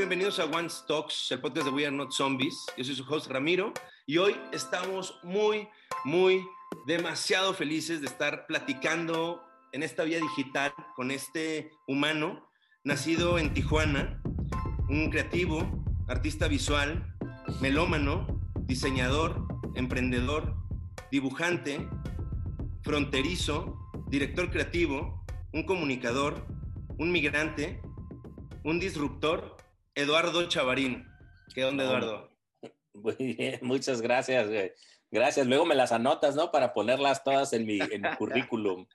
bienvenidos a One Talks, el podcast de We Are Not Zombies. Yo soy su host Ramiro y hoy estamos muy, muy, demasiado felices de estar platicando en esta vía digital con este humano nacido en Tijuana, un creativo, artista visual, melómano, diseñador, emprendedor, dibujante, fronterizo, director creativo, un comunicador, un migrante, un disruptor Eduardo Chavarín. ¿Qué onda, Eduardo? Muy bien, muchas gracias. Gracias. Luego me las anotas, ¿no? Para ponerlas todas en mi, currículum.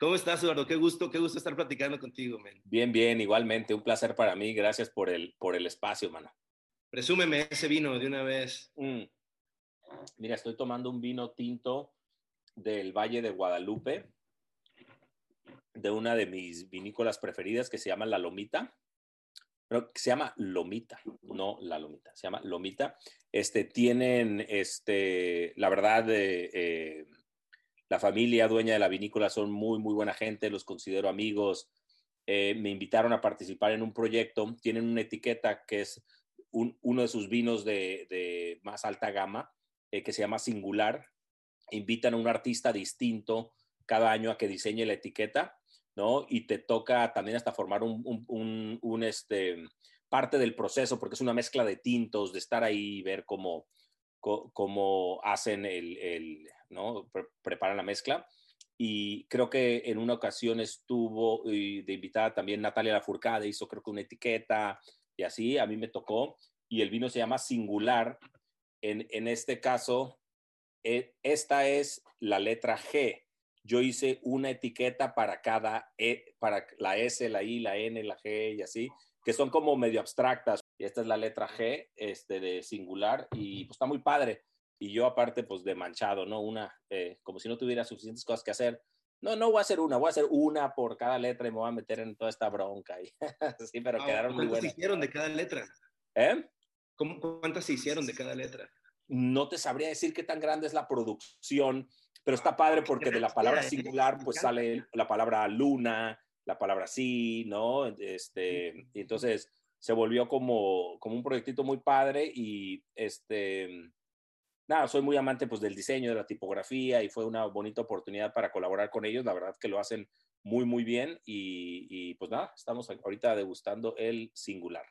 ¿Cómo estás, Eduardo? Qué gusto, qué gusto estar platicando contigo, man. Bien, bien, igualmente. Un placer para mí. Gracias por el, por el espacio, mano. Presúmeme ese vino de una vez. Mm. Mira, estoy tomando un vino tinto del Valle de Guadalupe de una de mis vinícolas preferidas que se llama La Lomita. Pero se llama Lomita, no La Lomita, se llama Lomita. Este, tienen, este, la verdad, eh, la familia dueña de la vinícola son muy, muy buena gente, los considero amigos. Eh, me invitaron a participar en un proyecto, tienen una etiqueta que es uno de sus vinos de, más alta gama, eh, que se llama Singular. Invitan a un artista distinto cada año a que diseñe la etiqueta ¿no? Y te toca también hasta formar un, este, parte del proceso, porque es una mezcla de tintos, de estar ahí y ver cómo, cómo hacen el, ¿no? preparan la mezcla. Y creo que en una ocasión estuvo de invitada también Natalia Lafourcade, hizo creo que una etiqueta y así, a mí me tocó. Y el vino se llama Singular. En, este caso, e, esta es la letra G yo hice una etiqueta para cada, e, para la S, la I, la N, la G y así, que son como medio abstractas. Y esta es la letra G, este, de singular, y pues está muy padre. Y yo aparte, pues de manchado, ¿no? Una, eh, como si no tuviera suficientes cosas que hacer. No, no voy a hacer una, voy a hacer una por cada letra y me voy a meter en toda esta bronca. sí, pero ah, quedaron muy buenas. ¿Cuántas hicieron de cada letra? ¿Eh? ¿Cuántas se hicieron de cada letra? No te sabría decir qué tan grande es la producción, pero está padre porque de la palabra singular pues sale la palabra luna, la palabra sí, ¿no? Este, y entonces se volvió como, como un proyectito muy padre y este, nada, soy muy amante pues del diseño, de la tipografía y fue una bonita oportunidad para colaborar con ellos, la verdad que lo hacen muy, muy bien y, y pues nada, estamos ahorita degustando el singular.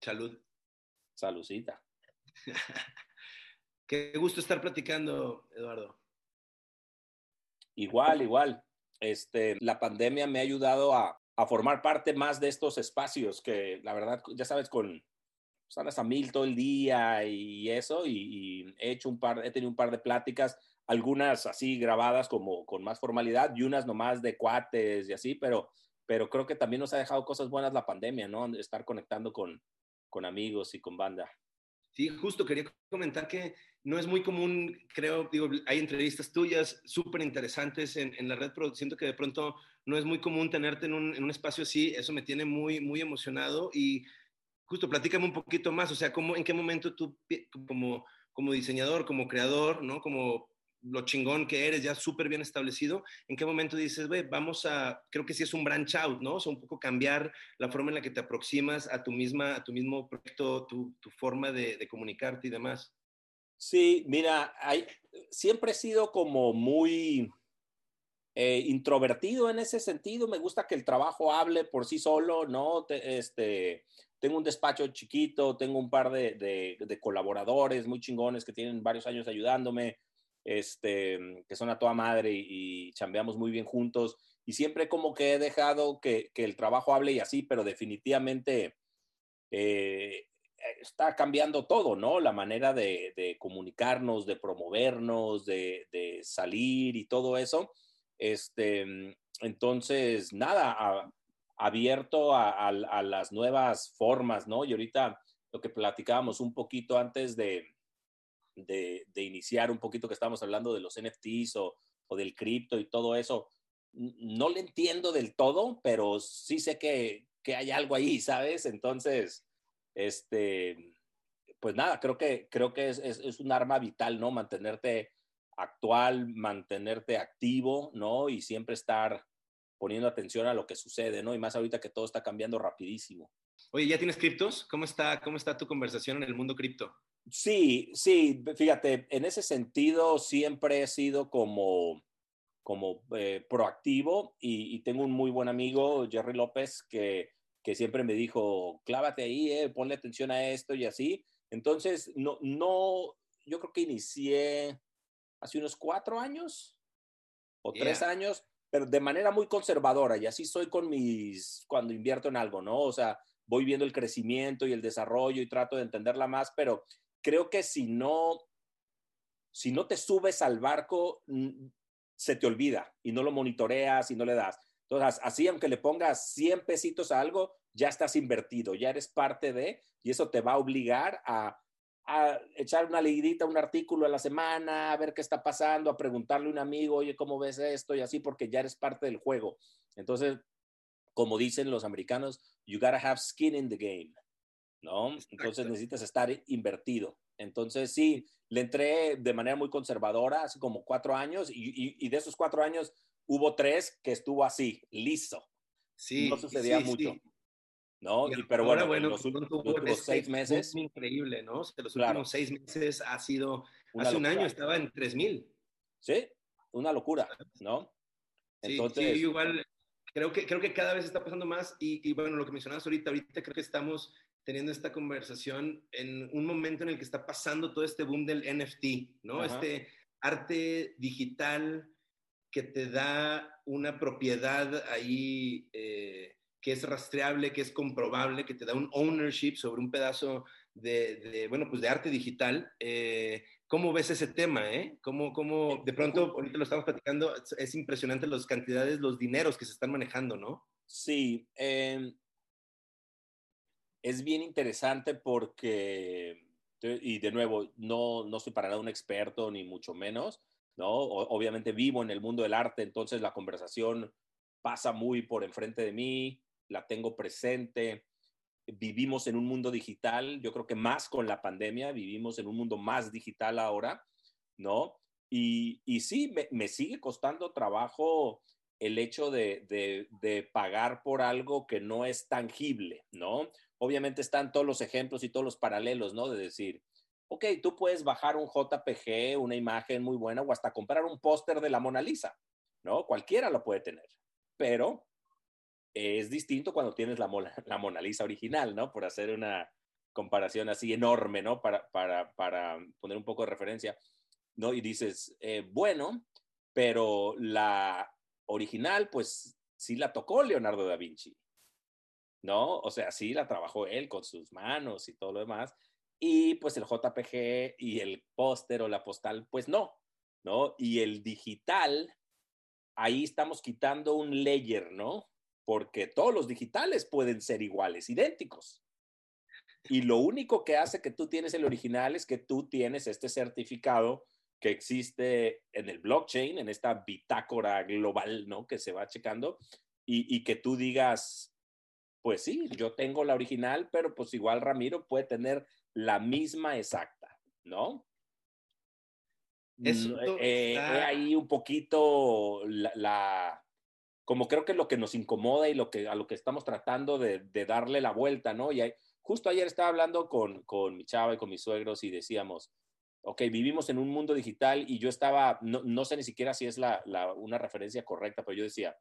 Salud. Saludcita. Qué gusto estar platicando, Eduardo. Igual, igual. Este, la pandemia me ha ayudado a, formar parte más de estos espacios que la verdad, ya sabes, con salas a mil todo el día y eso, y, he hecho un par, he tenido un par de pláticas, algunas así grabadas como con más formalidad y unas nomás de cuates y así, pero, pero creo que también nos ha dejado cosas buenas la pandemia, ¿no? Estar conectando con, con amigos y con banda. Sí, justo quería comentar que no es muy común, creo, digo, hay entrevistas tuyas súper interesantes en, en, la red, pero siento que de pronto no es muy común tenerte en un, en un, espacio así, eso me tiene muy, muy emocionado y justo platícame un poquito más, o sea, ¿cómo, ¿en qué momento tú como, como diseñador, como creador, ¿no? Como lo chingón que eres, ya súper bien establecido, ¿en qué momento dices, güey, vamos a, creo que sí es un branch out, ¿no? O sea, un poco cambiar la forma en la que te aproximas a tu misma, a tu mismo proyecto, tu, tu forma de, comunicarte y demás. Sí, mira, hay, siempre he sido como muy eh, introvertido en ese sentido, me gusta que el trabajo hable por sí solo, ¿no? este, tengo un despacho chiquito, tengo un par de, de, de colaboradores muy chingones que tienen varios años ayudándome, este, que son a toda madre y, chambeamos muy bien juntos. Y siempre como que he dejado que, el trabajo hable y así, pero definitivamente eh, está cambiando todo, ¿no? La manera de, comunicarnos, de promovernos, de, salir y todo eso. Este, entonces, nada, abierto a, las nuevas formas, ¿no? Y ahorita lo que platicábamos un poquito antes de, de, iniciar un poquito que estábamos hablando de los NFTs o, del cripto y todo eso, no le entiendo del todo, pero sí sé que, hay algo ahí, ¿sabes? Entonces, este, pues nada, creo que, creo que es, es, un arma vital, ¿no? Mantenerte actual, mantenerte activo, ¿no? Y siempre estar poniendo atención a lo que sucede, ¿no? Y más ahorita que todo está cambiando rapidísimo. Oye, ¿ya tienes criptos? ¿Cómo está, cómo está tu conversación en el mundo cripto? Sí, sí, fíjate, en ese sentido siempre he sido como, como eh, proactivo y, tengo un muy buen amigo, Jerry López, que, que siempre me dijo, clávate ahí, eh, ponle atención a esto y así. Entonces, no, no, yo creo que inicié hace unos cuatro años o tres años, pero de manera muy conservadora y así soy con mis, cuando invierto en algo, ¿no? O sea, voy viendo el crecimiento y el desarrollo y trato de entenderla más, pero creo que si no, si no te subes al barco, se te olvida y no lo monitoreas y no le das. Entonces, así aunque le pongas 100 pesitos a algo, ya estás invertido, ya eres parte de, y eso te va a obligar a, a echar una leidita, un artículo a la semana, a ver qué está pasando, a preguntarle a un amigo, oye, ¿cómo ves esto? Y así, porque ya eres parte del juego. Entonces, como dicen los americanos, you gotta have skin in the game, ¿no? Entonces necesitas estar invertido. Entonces, sí, le entré de manera muy conservadora, hace como cuatro años, y, de esos cuatro años hubo tres que estuvo así, listo. Sí. No sucedía mucho. ¿no? pero bueno, bueno, los últimos seis meses. increíble, ¿no? los últimos seis meses ha sido, hace un año estaba en 3000. Sí, una locura, ¿no? Entonces, sí, igual creo que, creo que cada vez está pasando más y, bueno, lo que mencionabas ahorita, ahorita creo que estamos teniendo esta conversación en un momento en el que está pasando todo este boom del NFT, ¿no? Este arte digital que te da una propiedad ahí eh, que es rastreable, que es comprobable, que te da un ownership sobre un pedazo de, bueno, pues de arte digital. Eh, ¿Cómo ves ese tema? Eh? ¿Cómo, ¿Cómo, de pronto, ahorita lo estamos platicando, es impresionante las cantidades, los dineros que se están manejando, ¿no? Sí, em, es bien interesante porque, y de nuevo, no, no soy para nada un experto, ni mucho menos, ¿no? obviamente vivo en el mundo del arte, entonces la conversación pasa muy por enfrente de mí, la tengo presente. Vivimos en un mundo digital, yo creo que más con la pandemia, vivimos en un mundo más digital ahora, ¿no? Y, y sí, me, sigue costando trabajo el hecho de, de, pagar por algo que no es tangible, ¿no? Obviamente están todos los ejemplos y todos los paralelos, ¿no? De decir, ok, tú puedes bajar un JPG, una imagen muy buena, o hasta comprar un póster de la Mona Lisa, ¿no? Cualquiera lo puede tener, pero es distinto cuando tienes la, la Mona Lisa original, ¿no? Por hacer una comparación así enorme, ¿no? Para, para, para poner un poco de referencia, ¿no? Y dices, eh, bueno, pero la original, pues sí la tocó Leonardo da Vinci, ¿no? O sea, sí la trabajó él con sus manos y todo lo demás. Y pues el JPG y el póster o la postal, pues no, ¿no? Y el digital, ahí estamos quitando un layer, ¿no? porque todos los digitales pueden ser iguales, idénticos. Y lo único que hace que tú tienes el original es que tú tienes este certificado que existe en el blockchain, en esta bitácora global, ¿no? Que se va checando y, que tú digas, pues sí, yo tengo la original, pero pues igual Ramiro puede tener la misma exacta, ¿no? Eso eh, ahí un poquito la, como creo que lo que nos incomoda y lo que, a lo que estamos tratando de, darle la vuelta, ¿no? Y justo ayer estaba hablando con, con mi chava y con mis suegros y decíamos, ok, vivimos en un mundo digital y yo estaba, no, sé ni siquiera si es la, una referencia correcta, pero yo decía,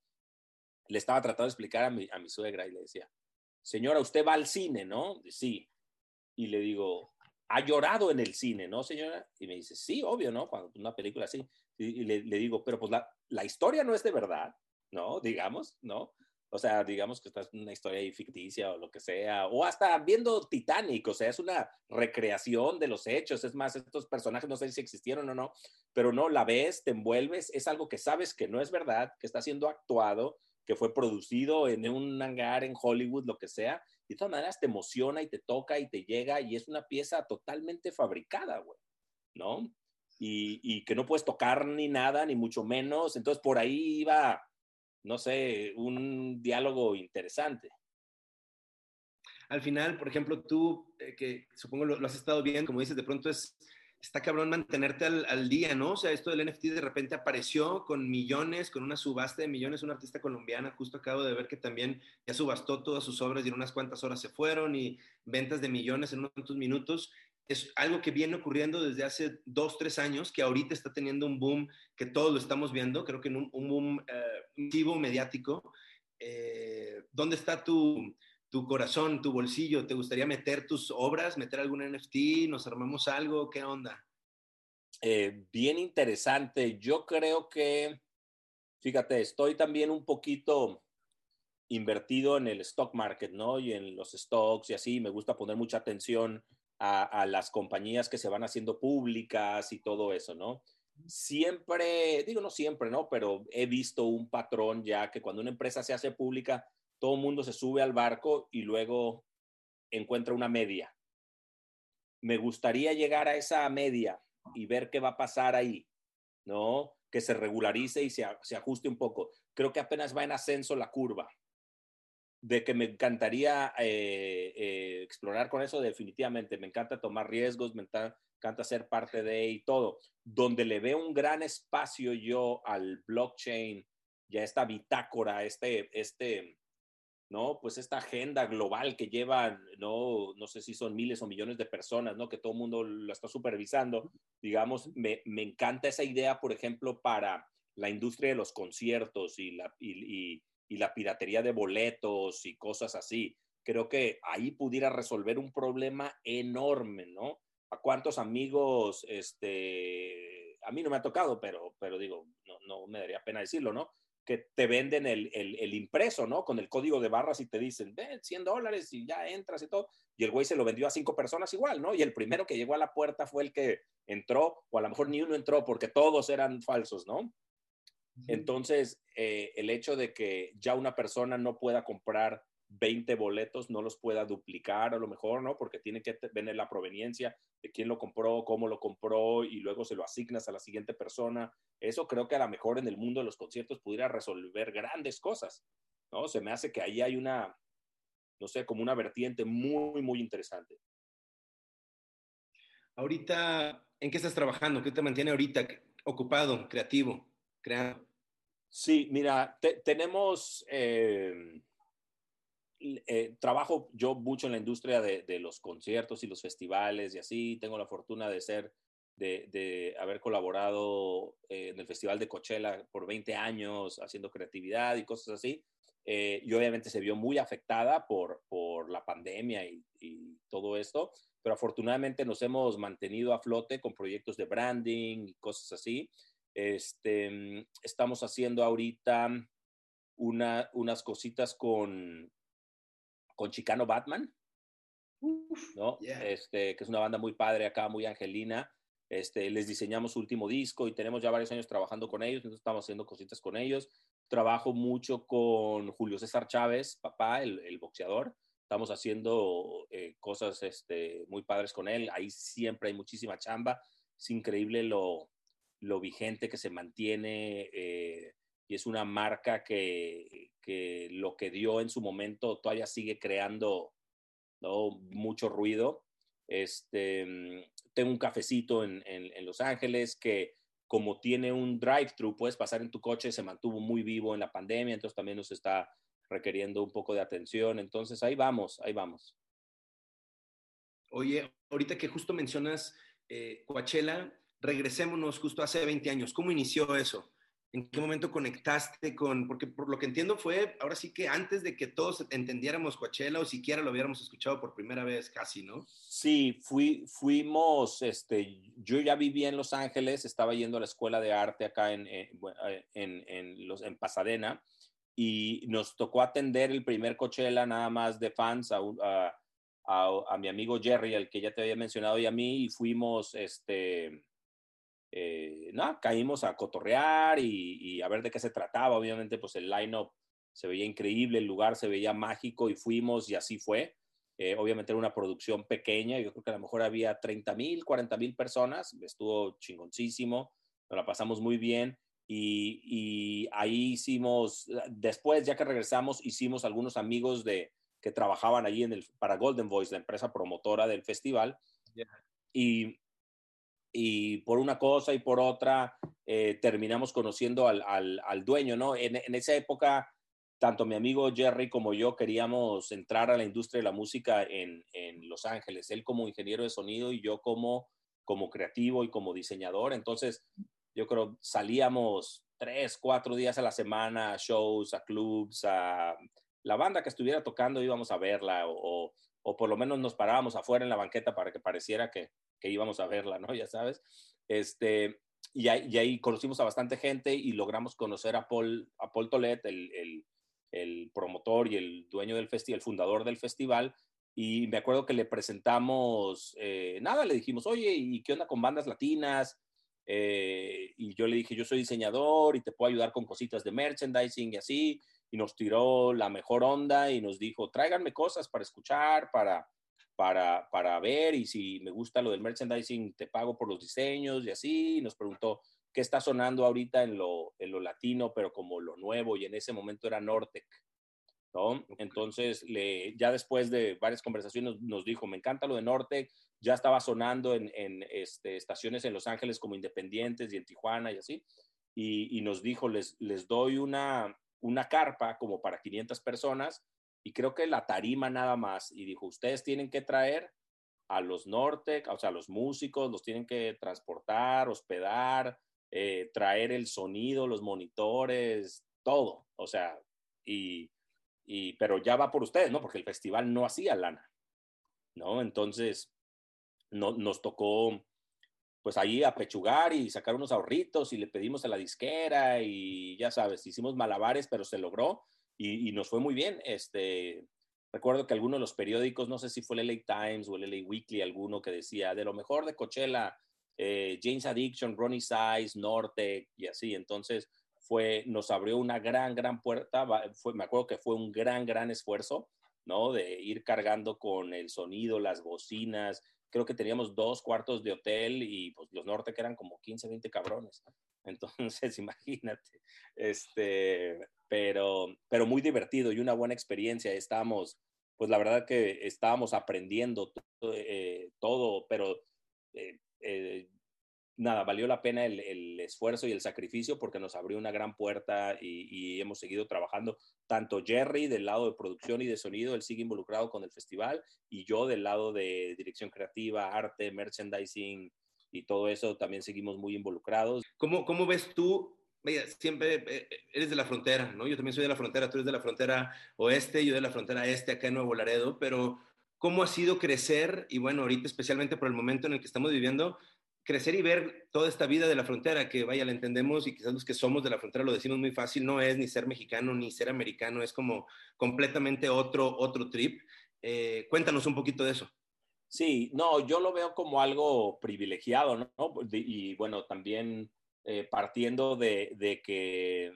le estaba tratando de explicar a mi, a mi suegra y le decía, señora, usted va al cine, ¿no? Sí. Y le digo, ¿ha llorado en el cine, no, señora? Y me dice, sí, obvio, ¿no? Cuando una película así. Y, le, le, digo, pero pues la, la historia no es de verdad. ¿no? Digamos, ¿no? O sea, digamos que esta es una historia ficticia o lo que sea, o hasta viendo Titanic, o sea, es una recreación de los hechos, es más, estos personajes no sé si existieron o no, pero no, la ves, te envuelves, es algo que sabes que no es verdad, que está siendo actuado, que fue producido en un hangar en Hollywood, lo que sea, y de todas maneras te emociona y te toca y te llega y es una pieza totalmente fabricada, güey, ¿no? Y, y que no puedes tocar ni nada, ni mucho menos, entonces por ahí iba no sé, un diálogo interesante. Al final, por ejemplo, tú, eh, que supongo lo, has estado viendo, como dices, de pronto es, está cabrón mantenerte al, día, ¿no? O sea, esto del NFT de repente apareció con millones, con una subasta de millones, una artista colombiana, justo acabo de ver que también ya subastó todas sus obras y en unas cuantas horas se fueron y ventas de millones en unos minutos. Es algo que viene ocurriendo desde hace dos, tres años, que ahorita está teniendo un boom que todos lo estamos viendo, creo que en un, boom eh, mediático. Eh, ¿Dónde está tu, tu corazón, tu bolsillo? ¿Te gustaría meter tus obras, meter algún NFT? ¿Nos armamos algo? ¿Qué onda? Eh, bien interesante. Yo creo que, fíjate, estoy también un poquito invertido en el stock market, ¿no? Y en los stocks y así. Me gusta poner mucha atención a, a las compañías que se van haciendo públicas y todo eso, ¿no? Siempre, digo no siempre, ¿no? Pero he visto un patrón ya que cuando una empresa se hace pública, todo el mundo se sube al barco y luego encuentra una media. Me gustaría llegar a esa media y ver qué va a pasar ahí, ¿no? Que se regularice y se, ajuste un poco. Creo que apenas va en ascenso la curva. De que me encantaría eh, eh, explorar con eso, definitivamente. Me encanta tomar riesgos, me encanta ser parte de y todo. Donde le veo un gran espacio yo al blockchain y a esta bitácora, este, este, ¿no? Pues esta agenda global que llevan, ¿no? No sé si son miles o millones de personas, ¿no? Que todo el mundo lo está supervisando. Digamos, me, encanta esa idea, por ejemplo, para la industria de los conciertos y la, y, la piratería de boletos y cosas así. Creo que ahí pudiera resolver un problema enorme, ¿no? ¿A cuántos amigos, este, a mí no me ha tocado, pero, pero digo, no, no me daría pena decirlo, ¿no? que te venden el, el, impreso, ¿no? Con el código de barras y te dicen, ven, 100 dólares y ya entras y todo. Y el güey se lo vendió a cinco personas igual, ¿no? Y el primero que llegó a la puerta fue el que entró, o a lo mejor ni uno entró porque todos eran falsos, ¿no? Entonces, eh, el hecho de que ya una persona no pueda comprar 20 boletos no los pueda duplicar a lo mejor, ¿no? Porque tiene que tener la proveniencia de quién lo compró, cómo lo compró y luego se lo asignas a la siguiente persona. Eso creo que a lo mejor en el mundo de los conciertos pudiera resolver grandes cosas, ¿no? Se me hace que ahí hay una, no sé, como una vertiente muy, muy interesante. Ahorita, ¿en qué estás trabajando? ¿Qué te mantiene ahorita ocupado, creativo, creando? Sí, mira, tenemos... Eh, eh, trabajo yo mucho en la industria de, los conciertos y los festivales y así. Tengo la fortuna de ser, de, haber colaborado eh, en el Festival de Coachella por 20 años haciendo creatividad y cosas así. Eh, y obviamente se vio muy afectada por, por la pandemia y, todo esto, pero afortunadamente nos hemos mantenido a flote con proyectos de branding y cosas así. Este, estamos haciendo ahorita una, unas cositas con, con Chicano Batman, ¿no? Este, que es una banda muy padre acá, muy angelina. Este, les diseñamos su último disco y tenemos ya varios años trabajando con ellos, entonces estamos haciendo cositas con ellos. Trabajo mucho con Julio César Chávez, papá, el, boxeador. Estamos haciendo eh, cosas este, muy padres con él. Ahí siempre hay muchísima chamba. Es increíble lo, lo vigente que se mantiene. Eh, y es una marca que, que, lo que dio en su momento todavía sigue creando ¿no? mucho ruido. Este, mm, tengo un cafecito en, en, Los Ángeles que como tiene un drive-thru, puedes pasar en tu coche, se mantuvo muy vivo en la pandemia, entonces también nos está requiriendo un poco de atención. Entonces ahí vamos, ahí vamos. Oye, ahorita que justo mencionas eh, Coachella, regresémonos justo hace 20 años. ¿Cómo inició eso? ¿En qué momento conectaste con, porque por lo que entiendo fue, ahora sí que antes de que todos entendiéramos Coachella o siquiera lo hubiéramos escuchado por primera vez casi, ¿no? Sí, fui, fuimos, este, yo ya vivía en Los Ángeles, estaba yendo a la escuela de arte acá en, eh, en, en, los, en Pasadena y nos tocó atender el primer Coachella nada más de fans a, a, a, a mi amigo Jerry, el que ya te había mencionado, y a mí, y fuimos, este, eh, no, caímos a cotorrear y, a ver de qué se trataba. Obviamente, pues el line-up se veía increíble, el lugar se veía mágico y fuimos y así fue. Eh, obviamente era una producción pequeña, yo creo que a lo mejor había 30 mil, 40 mil personas, estuvo chingoncísimo, nos la pasamos muy bien y, y, ahí hicimos, después ya que regresamos, hicimos algunos amigos de, que trabajaban allí en el, para Golden Voice, la empresa promotora del festival. Y y por una cosa y por otra eh, terminamos conociendo al, dueño, ¿no? En, esa época, tanto mi amigo Jerry como yo queríamos entrar a la industria de la música en, Los Ángeles, él como ingeniero de sonido y yo como, como creativo y como diseñador. Entonces, yo creo salíamos tres, cuatro días a la semana a shows, a clubs, a la banda que estuviera tocando íbamos a verla o, o por lo menos nos parábamos afuera en la banqueta para que pareciera que, que íbamos a verla, ¿no? Ya sabes. Este, y, ahí, ahí conocimos a bastante gente y logramos conocer a Paul, a Paul Tolet, el, el, el promotor y el dueño del festival, el fundador del festival. Y me acuerdo que le presentamos, eh, nada, le dijimos, oye, ¿y qué onda con bandas latinas? Eh, y yo le dije, yo soy diseñador y te puedo ayudar con cositas de merchandising y así. Y nos tiró la mejor onda y nos dijo, tráiganme cosas para escuchar, para, para, para ver y si me gusta lo del merchandising, te pago por los diseños y así. nos preguntó qué está sonando ahorita en lo, en lo latino, pero como lo nuevo y en ese momento era Nortec. ¿no? Entonces, le, ya después de varias conversaciones nos dijo, me encanta lo de Nortec, ya estaba sonando en, en este, estaciones en Los Ángeles como independientes y en Tijuana y así, y, y nos dijo, les, les doy una, una carpa como para 500 personas y creo que la tarima nada más. Y dijo, ustedes tienen que traer a los norte, o sea, a los músicos, los tienen que transportar, hospedar, eh, traer el sonido, los monitores, todo. O sea, y, y, pero ya va por ustedes, ¿no? Porque el festival no hacía lana, ¿no? Entonces, no, nos tocó, pues ahí apechugar y sacar unos ahorritos y le pedimos a la disquera y ya sabes, hicimos malabares, pero se logró y, nos fue muy bien. Este, recuerdo que algunos de los periódicos, no sé si fue el LA Times o el LA Weekly, alguno que decía de lo mejor de Coachella, eh, James Addiction, Ronnie Size, Norte y así. Entonces, fue, nos abrió una gran, gran puerta. Fue, me acuerdo que fue un gran, gran esfuerzo, ¿no? De ir cargando con el sonido, las bocinas. Creo que teníamos dos cuartos de hotel y pues los Norte que eran como 15, 20 cabrones. Entonces, imagínate, este, pero, pero muy divertido y una buena experiencia. Estábamos, pues la verdad que estábamos aprendiendo eh, todo, pero eh, eh, nada, valió la pena el, esfuerzo y el sacrificio porque nos abrió una gran puerta y, y, hemos seguido trabajando. Tanto Jerry del lado de producción y de sonido, él sigue involucrado con el festival y yo del lado de dirección creativa, arte, merchandising, y todo eso también seguimos muy involucrados. ¿Cómo, cómo ves tú? Siempre eh, eh, eres de la frontera, ¿no? Yo también soy de la frontera, tú eres de la frontera oeste, yo de la frontera este, acá en Nuevo Laredo, pero ¿cómo ha sido crecer? Y bueno, ahorita especialmente por el momento en el que estamos viviendo, crecer y ver toda esta vida de la frontera, que vaya, la entendemos y quizás los que somos de la frontera lo decimos muy fácil, no es ni ser mexicano ni ser americano, es como completamente otro, otro trip. Eh, cuéntanos un poquito de eso. Sí, no, yo lo veo como algo privilegiado, ¿no? Y bueno, también eh, partiendo de, que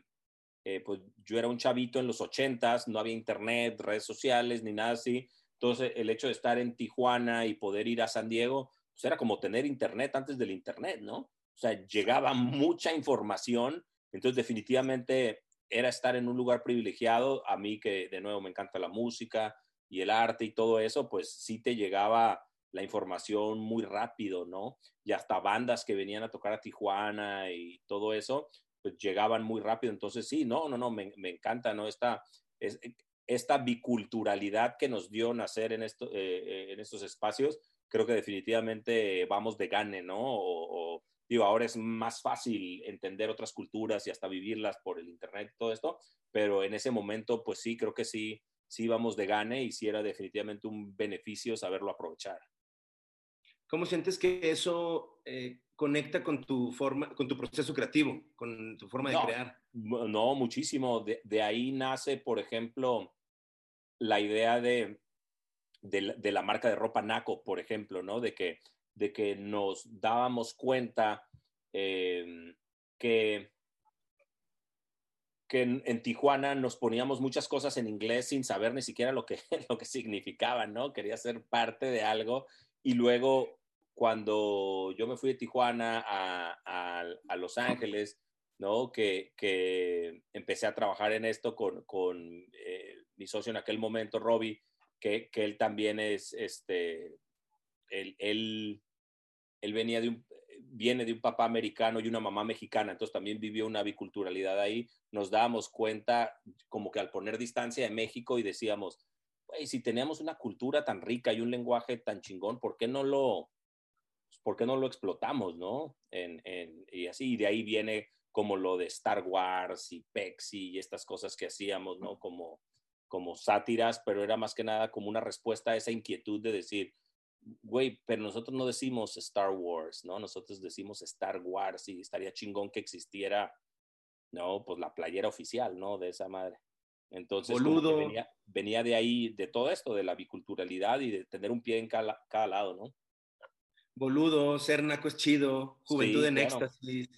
eh, pues yo era un chavito en los ochentas, no había internet, redes sociales, ni nada así. Entonces, el hecho de estar en Tijuana y poder ir a San Diego, pues era como tener internet antes del internet, ¿no? O sea, llegaba mucha información, entonces definitivamente era estar en un lugar privilegiado. A mí que de nuevo me encanta la música, y el arte y todo eso, pues sí te llegaba la información muy rápido, ¿no? Y hasta bandas que venían a tocar a Tijuana y todo eso, pues llegaban muy rápido. Entonces, sí, no, no, no, me, encanta, ¿no? Esta, es, esta biculturalidad que nos dio nacer en, esto, eh, eh, en estos espacios, creo que definitivamente vamos de gane, ¿no? O, digo, ahora es más fácil entender otras culturas y hasta vivirlas por el Internet y todo esto, pero en ese momento, pues sí, creo que sí, sí íbamos de gane y sí era definitivamente un beneficio saberlo aprovechar. ¿Cómo sientes que eso eh, conecta con tu forma, con tu proceso creativo, con tu forma de crear? No, muchísimo. De, ahí nace, por ejemplo, la idea de, de, la marca de ropa Naco, por ejemplo, ¿no? De que, de que nos dábamos cuenta eh, que que en, Tijuana nos poníamos muchas cosas en inglés sin saber ni siquiera lo que, lo que significaban, ¿no? Quería ser parte de algo y luego cuando yo me fui de Tijuana a, a, Los Ángeles, ¿no? Que, que, empecé a trabajar en esto con, con eh, mi socio en aquel momento, Robbie, que, que él también es, este, él, él, él venía de un, viene de un papá americano y una mamá mexicana, entonces también vivió una biculturalidad ahí, nos dábamos cuenta como que al poner distancia de México y decíamos, si tenemos una cultura tan rica y un lenguaje tan chingón, ¿por qué no lo, ¿por qué no lo explotamos, no? En, en, y así, y de ahí viene como lo de Star Wars y Pexi y estas cosas que hacíamos, ¿no? Como, como sátiras, pero era más que nada como una respuesta a esa inquietud de decir, güey, pero nosotros no decimos Star Wars, ¿no? Nosotros decimos Star Wars y estaría chingón que existiera, ¿no? Pues la playera oficial, ¿no? De esa madre. Entonces, venía, venía, de ahí, de todo esto, de la biculturalidad y de tener un pie en cada, cada lado, ¿no? Boludo, ser naco es chido, juventud en éxtasis.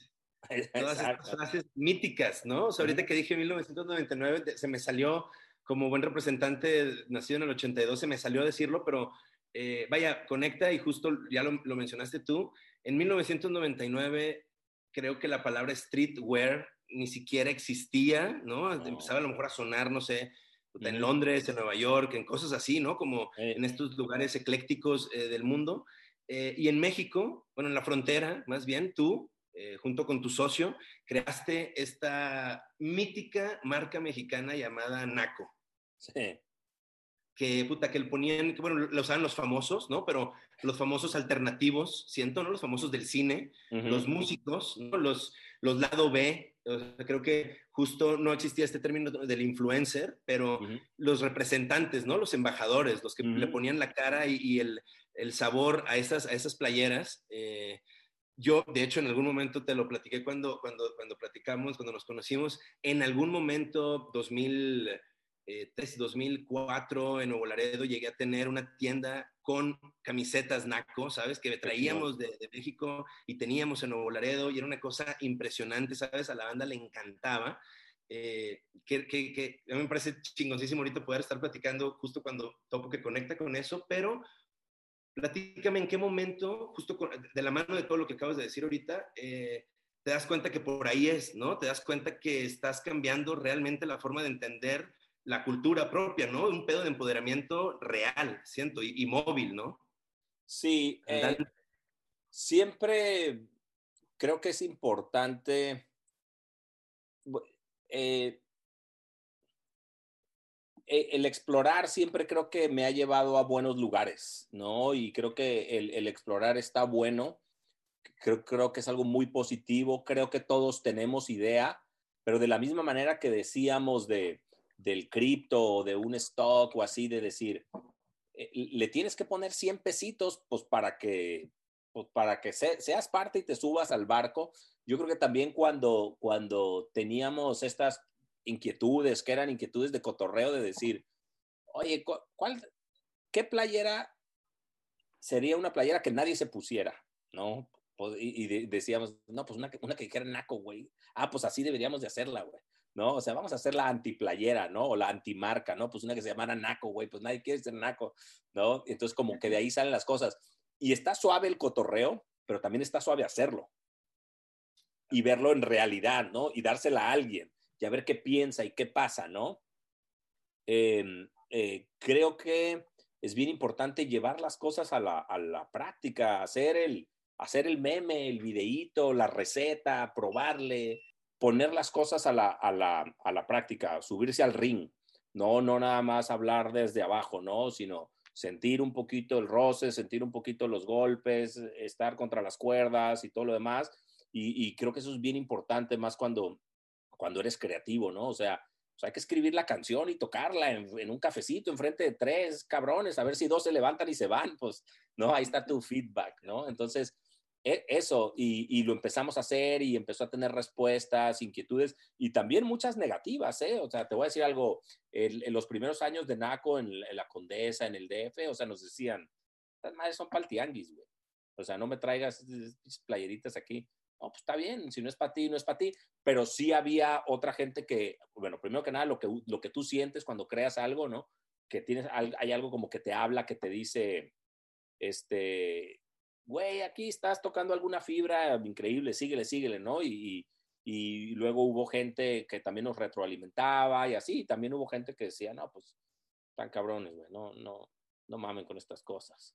Todas estas frases míticas, ¿no? O sea, ahorita que dije 1999, se me salió como buen representante nacido en el 82, se me salió a decirlo, pero eh, vaya, conecta y justo ya lo, mencionaste tú, en 1999 creo que la palabra streetwear ni siquiera existía, ¿no? Empezaba a lo mejor a sonar, no sé, en Londres, en Nueva York, en cosas así, ¿no? Como en estos lugares eclécticos eh, del mundo. Eh, y en México, bueno, en la frontera, más bien, tú, junto con tu socio, creaste esta mítica marca mexicana llamada Naco. Sí que, puta, que le ponían, que bueno, lo usaban los famosos, ¿no? Pero los famosos alternativos, siento, ¿no? Los famosos del cine, los músicos, ¿no? Los, los lado B, creo que justo no existía este término del influencer, pero los representantes, ¿no? Los embajadores, los que le ponían la cara y, el, el, sabor a esas, a esas playeras. Eh, yo, de hecho, en algún momento te lo platiqué cuando, cuando, cuando platicamos, cuando nos conocimos, en algún momento, 2000 eh, 2004 en Nuevo Laredo llegué a tener una tienda con camisetas Naco, ¿sabes? Que traíamos de, México y teníamos en Nuevo Laredo y era una cosa impresionante, ¿sabes? A la banda le encantaba. Eh, que, que, a mí me parece chingoncísimo ahorita poder estar platicando justo cuando topo que conecta con eso, pero platícame en qué momento, justo de la mano de todo lo que acabas de decir ahorita, eh, te das cuenta que por ahí es, ¿no? Te das cuenta que estás cambiando realmente la forma de entender la cultura propia, ¿no? Un pedo de empoderamiento real, siento, y, móvil, ¿no? Sí, eh, siempre creo que es importante eh, el explorar siempre creo que me ha llevado a buenos lugares, ¿no? Y creo que el, explorar está bueno, creo, creo que es algo muy positivo, creo que todos tenemos idea, pero de la misma manera que decíamos de, del cripto o de un stock o así, de decir, eh, le tienes que poner 100 pesitos, pues para que, pues, para que seas parte y te subas al barco. Yo creo que también cuando, cuando teníamos estas inquietudes, que eran inquietudes de cotorreo, de decir, oye, ¿cuál, ¿qué playera sería una playera que nadie se pusiera? ¿No? Pues, y, decíamos, no, pues una, una que dijera naco, güey. Ah, pues así deberíamos de hacerla, güey. ¿no? O sea, vamos a hacer la antiplayera, ¿no? O la antimarca, ¿no? Pues una que se llamara Naco, güey, pues nadie quiere ser Naco, ¿no? Entonces como que de ahí salen las cosas. Y está suave el cotorreo, pero también está suave hacerlo. Y verlo en realidad, ¿no? Y dársela a alguien y a ver qué piensa y qué pasa, ¿no? Em, eh, creo que es bien importante llevar las cosas a la, a la práctica, hacer el, hacer el meme, el videíto, la receta, probarle, poner las cosas a la, a la, a la práctica, subirse al ring, no, no nada más hablar desde abajo, ¿no? Sino sentir un poquito el roce, sentir un poquito los golpes, estar contra las cuerdas y todo lo demás. Y, creo que eso es bien importante, más cuando, cuando eres creativo, ¿no? O sea, hay que escribir la canción y tocarla en, en, un cafecito enfrente de tres cabrones, a ver si dos se levantan y se van, pues, ¿no? Ahí está tu feedback, ¿no? Entonces, e, eso, y, lo empezamos a hacer y empezó a tener respuestas, inquietudes y también muchas negativas, ¿eh? O sea, te voy a decir algo, en, los primeros años de NACO, en, la Condesa, en el DF, o sea, nos decían, las madres son paltianguis, güey. O sea, no me traigas playeritas aquí. No, pues está bien, si no es para ti, no es para ti. Pero sí había otra gente que, bueno, primero que nada, lo que, lo que tú sientes cuando creas algo, ¿no? Que tienes, hay algo como que te habla, que te dice, este, güey, aquí estás tocando alguna fibra increíble, síguele, síguele, ¿no? Y, y, luego hubo gente que también nos retroalimentaba y así, también hubo gente que decía, no, pues, tan cabrones, güey, no, no, no mamen con estas cosas.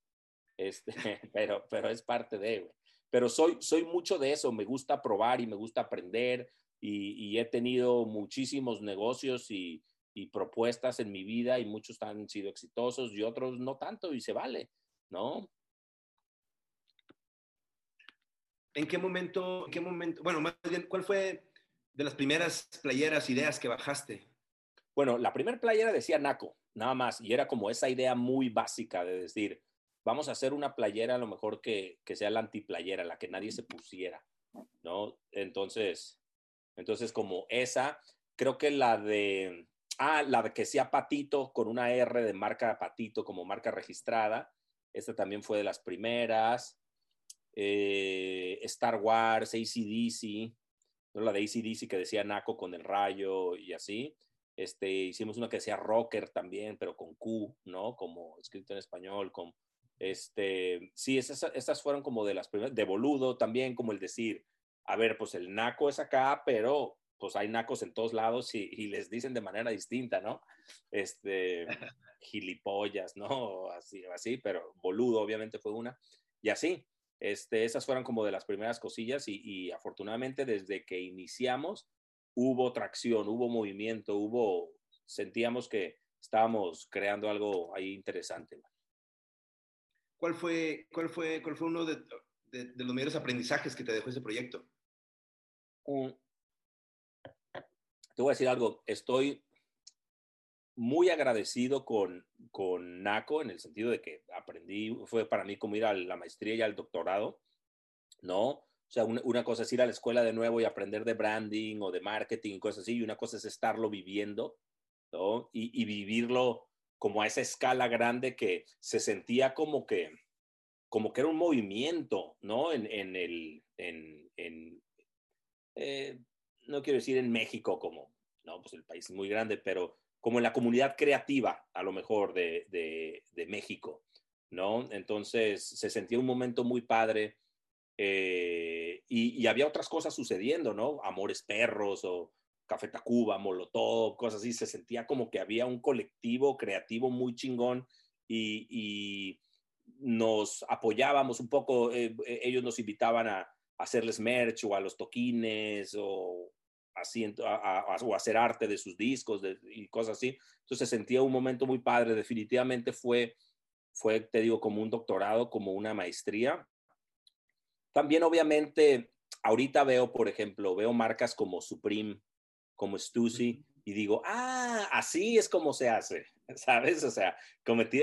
Este, pero, pero es parte de, güey. Pero soy, soy mucho de eso, me gusta probar y me gusta aprender y, he tenido muchísimos negocios y, y, propuestas en mi vida y muchos han sido exitosos y otros no tanto y se vale, ¿no? ¿En qué momento, en qué momento, bueno, más bien, cuál fue de las primeras playeras, ideas que bajaste? Bueno, la primera playera decía Naco, nada más, y era como esa idea muy básica de decir, vamos a hacer una playera a lo mejor que, que sea la antiplayera, la que nadie se pusiera, ¿no? Entonces, entonces como esa, creo que la de, ah, la de que sea Patito con una R de marca Patito como marca registrada, esta también fue de las primeras. Eh, Star Wars, ACDC, ¿no? la de ACDC que decía Naco con el rayo y así. Este, hicimos una que decía Rocker también, pero con Q, ¿no? Como escrito en español, con, este, sí, esas, esas fueron como de las primeras, de boludo también, como el decir, a ver, pues el naco es acá, pero pues hay nacos en todos lados y, y les dicen de manera distinta, ¿no? Este, gilipollas, ¿no? Así, así, pero boludo obviamente fue una. Y así, este, esas fueron como de las primeras cosillas y, afortunadamente desde que iniciamos hubo tracción, hubo movimiento, hubo, sentíamos que estábamos creando algo ahí interesante. ¿Cuál fue, cuál fue, cuál fue uno de, los mayores aprendizajes que te dejó ese proyecto? Mm. te voy a decir algo, estoy muy agradecido con, con NACO en el sentido de que aprendí, fue para mí como ir a la maestría y al doctorado, ¿no? O sea, una, cosa es ir a la escuela de nuevo y aprender de branding o de marketing y cosas así, y una cosa es estarlo viviendo, ¿no? Y, vivirlo como a esa escala grande que se sentía como que, como que era un movimiento, ¿no? En, en el, en, en eh, no quiero decir en México como, no, pues el país es muy grande, pero como en la comunidad creativa, a lo mejor, de, de, México, ¿no? Entonces se sentía un momento muy padre eh, y, había otras cosas sucediendo, ¿no? Amores Perros o Café Tacuba, Molotov, cosas así. Se sentía como que había un colectivo creativo muy chingón y, nos apoyábamos un poco. Eh, ellos nos invitaban a, hacerles merch o a los toquines o así, o hacer arte de sus discos y cosas así. Entonces sentía un momento muy padre. Definitivamente fue, fue, te digo, como un doctorado, como una maestría. También, obviamente, ahorita veo, por ejemplo, veo marcas como Supreme, como Stussy, y digo, ah, así es como se hace, ¿sabes? O sea, cometí,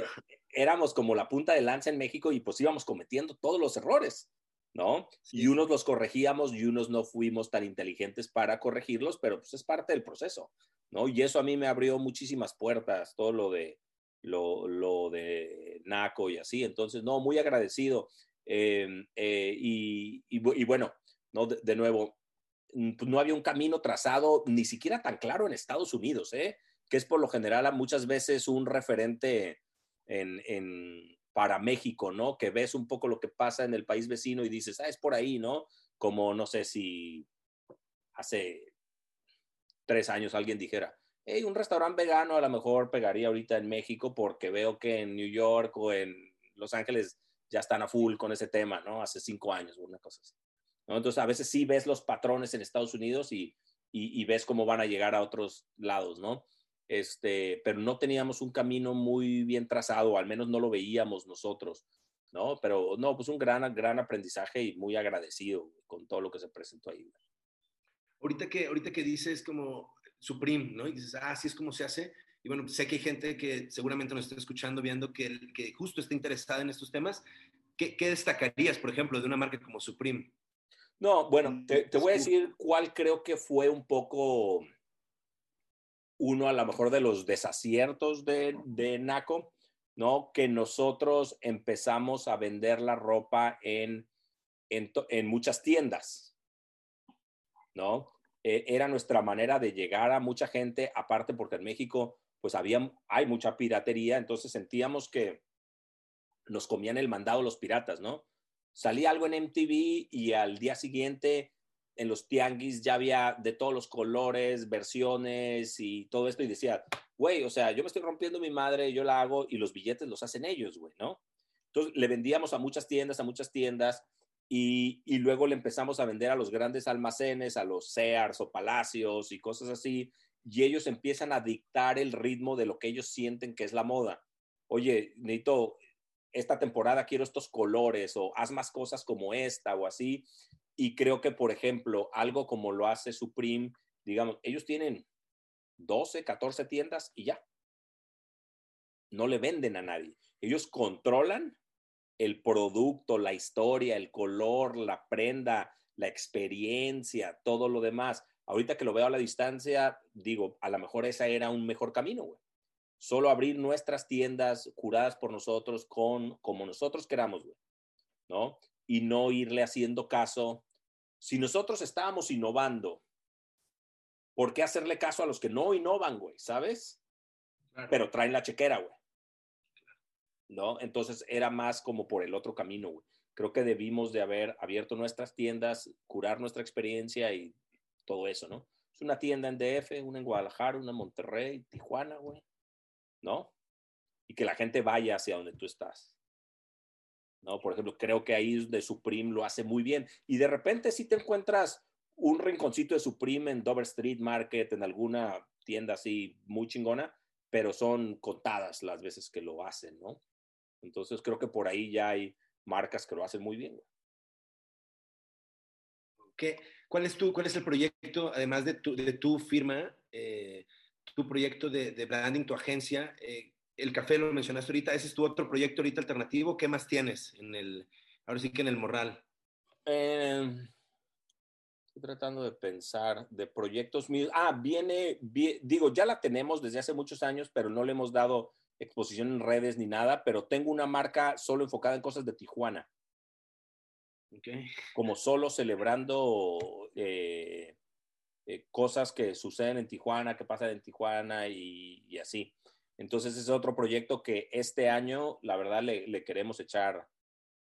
éramos como la punta de lanza en México y pues íbamos cometiendo todos los errores. ¿no? Y unos los corregíamos y unos no fuimos tan inteligentes para corregirlos, pero pues es parte del proceso, ¿no? Y eso a mí me abrió muchísimas puertas, todo lo de, lo, lo de NACO y así, entonces, no, muy agradecido. Em, eh, y, y, bueno, ¿no? De, nuevo, mm, pues, no había un camino trazado ni siquiera tan claro en Estados Unidos, ¿eh? Que es por lo general muchas veces un referente en, en para México, ¿no? Que ves un poco lo que pasa en el país vecino y dices, ah, es por ahí, ¿no? Como no sé si hace tres años alguien dijera, hey, un restaurante vegano a lo mejor pegaría ahorita en México porque veo que en New York o en Los Ángeles ya están a full con ese tema, ¿no? Hace cinco años, una cosa así. Entonces, a veces sí ves los patrones en Estados Unidos y, y, y ves cómo van a llegar a otros lados, ¿no? este, pero no teníamos un camino muy bien trazado, al menos no lo veíamos nosotros, ¿no? Pero no, pues un gran, gran aprendizaje y muy agradecido con todo lo que se presentó ahí. Ahorita que, ahorita que dices como Supreme, ¿no? Y dices, ah, así es como se hace. Y bueno, sé que hay gente que seguramente nos está escuchando, viendo que, que justo está interesada en estos temas. ¿Qué, ¿Qué, destacarías, por ejemplo, de una marca como Supreme? No, bueno, te, te voy a decir cuál creo que fue un poco uno a lo mejor de los desaciertos de, de NACO, ¿no? Que nosotros empezamos a vender la ropa en, en, muchas tiendas, ¿no? E, era nuestra manera de llegar a mucha gente, aparte porque en México pues había, hay mucha piratería, entonces sentíamos que nos comían el mandado los piratas, ¿no? Salía algo en MTV y al día siguiente en los tianguis ya había de todos los colores, versiones y todo esto y decía, güey, o sea, yo me estoy rompiendo mi madre, yo la hago y los billetes los hacen ellos, güey, ¿no? Entonces le vendíamos a muchas tiendas, a muchas tiendas y, y, luego le empezamos a vender a los grandes almacenes, a los Sears o Palacios y cosas así, y ellos empiezan a dictar el ritmo de lo que ellos sienten que es la moda. Oye, necesito, esta temporada quiero estos colores o haz más cosas como esta o así. Y creo que, por ejemplo, algo como lo hace Supreme, digamos, ellos tienen 12, 14 tiendas y ya. No le venden a nadie. Ellos controlan el producto, la historia, el color, la prenda, la experiencia, todo lo demás. Ahorita que lo veo a la distancia, digo, a lo mejor ese era un mejor camino, güey. Solo abrir nuestras tiendas curadas por nosotros con como nosotros queramos, güey. ¿No? Y no irle haciendo caso. Si nosotros estábamos innovando, ¿por qué hacerle caso a los que no innovan, güey? ¿Sabes? Pero traen la chequera, güey. ¿No? Entonces era más como por el otro camino, güey. Creo que debimos de haber abierto nuestras tiendas, curar nuestra experiencia y todo eso, ¿no? Es una tienda en DF, una en Guadalajara, una en Monterrey, Tijuana, güey, ¿no? Y que la gente vaya hacia donde tú estás. ¿No? Por ejemplo, creo que ahí de Supreme lo hace muy bien. Y de repente si te encuentras un rinconcito de Supreme en Dover Street Market, en alguna tienda así muy chingona, pero son contadas las veces que lo hacen, ¿no? Entonces creo que por ahí ya hay marcas que lo hacen muy bien. ¿Qué, cuál, es tu, ¿Cuál es el proyecto, además de tu, de tu firma, eh, tu proyecto de, de, branding, tu agencia? Eh, el café lo mencionaste ahorita, ese es tu otro proyecto ahorita alternativo. ¿Qué más tienes en el, ahora sí que en el Morral? Eh, estoy tratando de pensar de proyectos míos. Ah, viene, digo, ya la tenemos desde hace muchos años, pero no le hemos dado exposición en redes ni nada, pero tengo una marca solo enfocada en cosas de Tijuana. Como solo celebrando eh, eh, cosas que suceden en Tijuana, que pasan en Tijuana y, así. Entonces es otro proyecto que este año, la verdad, le, queremos echar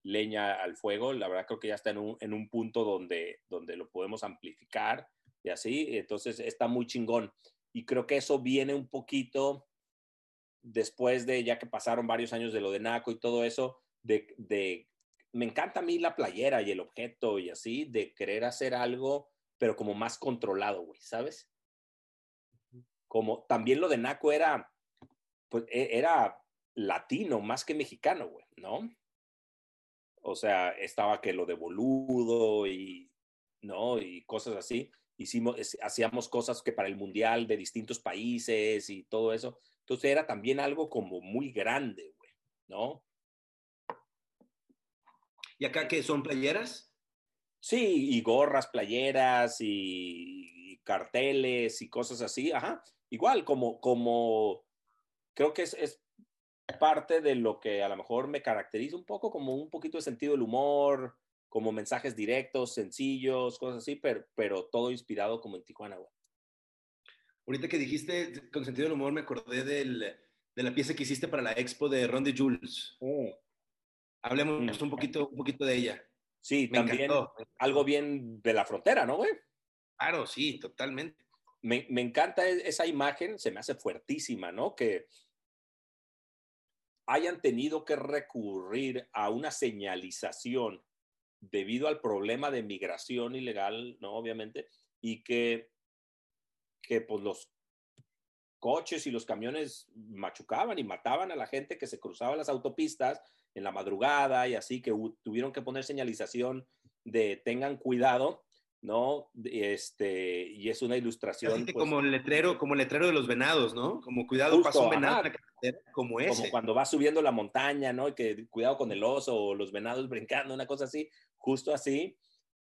leña al fuego. La verdad creo que ya está en un, en un punto donde, donde lo podemos amplificar y así. Entonces está muy chingón. Y creo que eso viene un poquito después de ya que pasaron varios años de lo de NACO y todo eso, de, de me encanta a mí la playera y el objeto y así, de querer hacer algo, pero como más controlado, güey, ¿sabes? Como también lo de Naco era, pues e, era latino más que mexicano, güey, ¿no? O sea, estaba que lo de boludo y, ¿no? Y cosas así. Hicimos, hacíamos cosas que para el mundial de distintos países y todo eso. Entonces era también algo como muy grande, güey, ¿no? ¿Y acá qué son playeras? Sí, y gorras, playeras y, carteles y cosas así, ajá. Igual, como, como creo que es, es, parte de lo que a lo mejor me caracteriza un poco, como un poquito de sentido del humor, como mensajes directos, sencillos, cosas así, pero, pero todo inspirado como en Tijuana, güey. Ahorita que dijiste con sentido del humor, me acordé del, de la pieza que hiciste para la expo de Ron de Jules. Oh. Hablemos mm. un poquito, un poquito de ella. Sí, también algo bien de la frontera, ¿no, güey? Claro, sí, totalmente. Me, me, encanta e, esa imagen, se me hace fuertísima, ¿no? Que hayan tenido que recurrir a una señalización debido al problema de migración ilegal, ¿no? Obviamente, y que, que pues los coches y los camiones machucaban y mataban a la gente que se cruzaba las autopistas en la madrugada y así que tuvieron que poner señalización de tengan cuidado, ¿no? Este, y es una ilustración. Pues como el letrero, como el letrero de los venados, ¿no? Como cuidado, pasó un venado como ese. Como cuando va subiendo la montaña, ¿no? Y que cuidado con el oso o los venados brincando, una cosa así, justo así.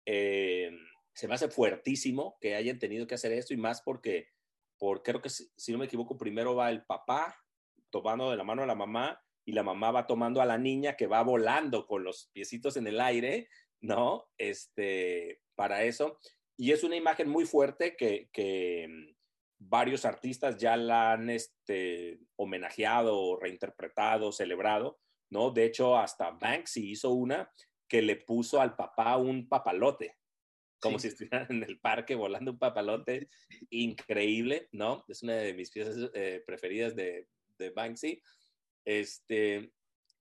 Eh, se me hace fuertísimo que hayan tenido que hacer esto y más porque, porque creo que si no me equivoco, primero va el papá tomando de la mano a la mamá y la mamá va tomando a la niña que va volando con los piecitos en el aire, ¿no? Este, para eso. Y es una imagen muy fuerte que, que mm, varios artistas ya la han este, homenajeado, reinterpretado, celebrado, ¿no? De hecho, hasta Banksy hizo una que le puso al papá un papalote, como si estuviera en el parque volando un papalote, increíble, ¿no? Es una de mis piezas eh, preferidas de, de Banksy. Este,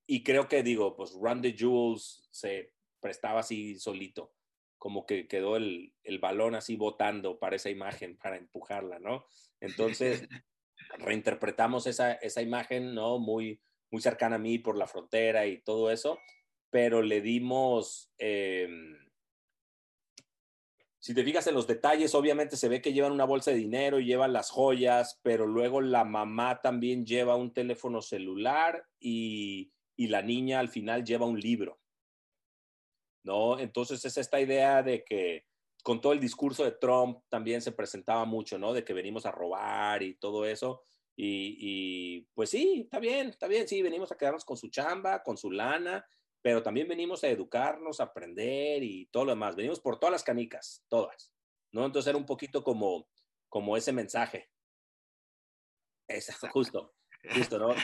y creo que digo, pues Run the Jewels se prestaba así solito, como que quedó el, el balón así botando para esa imagen, para empujarla, ¿no? Entonces, reinterpretamos esa, esa imagen, ¿no? Muy, muy cercana a mí por la frontera y todo eso, pero le dimos, em, si te fijas en los detalles, obviamente se ve que llevan una bolsa de dinero y llevan las joyas, pero luego la mamá también lleva un teléfono celular y, y la niña al final lleva un libro. ¿No? Entonces es esta idea de que con todo el discurso de Trump también se presentaba mucho, ¿no? De que venimos a robar y todo eso. Y, pues sí, está bien, está bien, sí, venimos a quedarnos con su chamba, con su lana, pero también venimos a educarnos, a aprender y todo lo demás. Venimos por todas las canicas, todas, ¿no? Entonces era un poquito como, como ese mensaje. Es justo, justo, ¿no?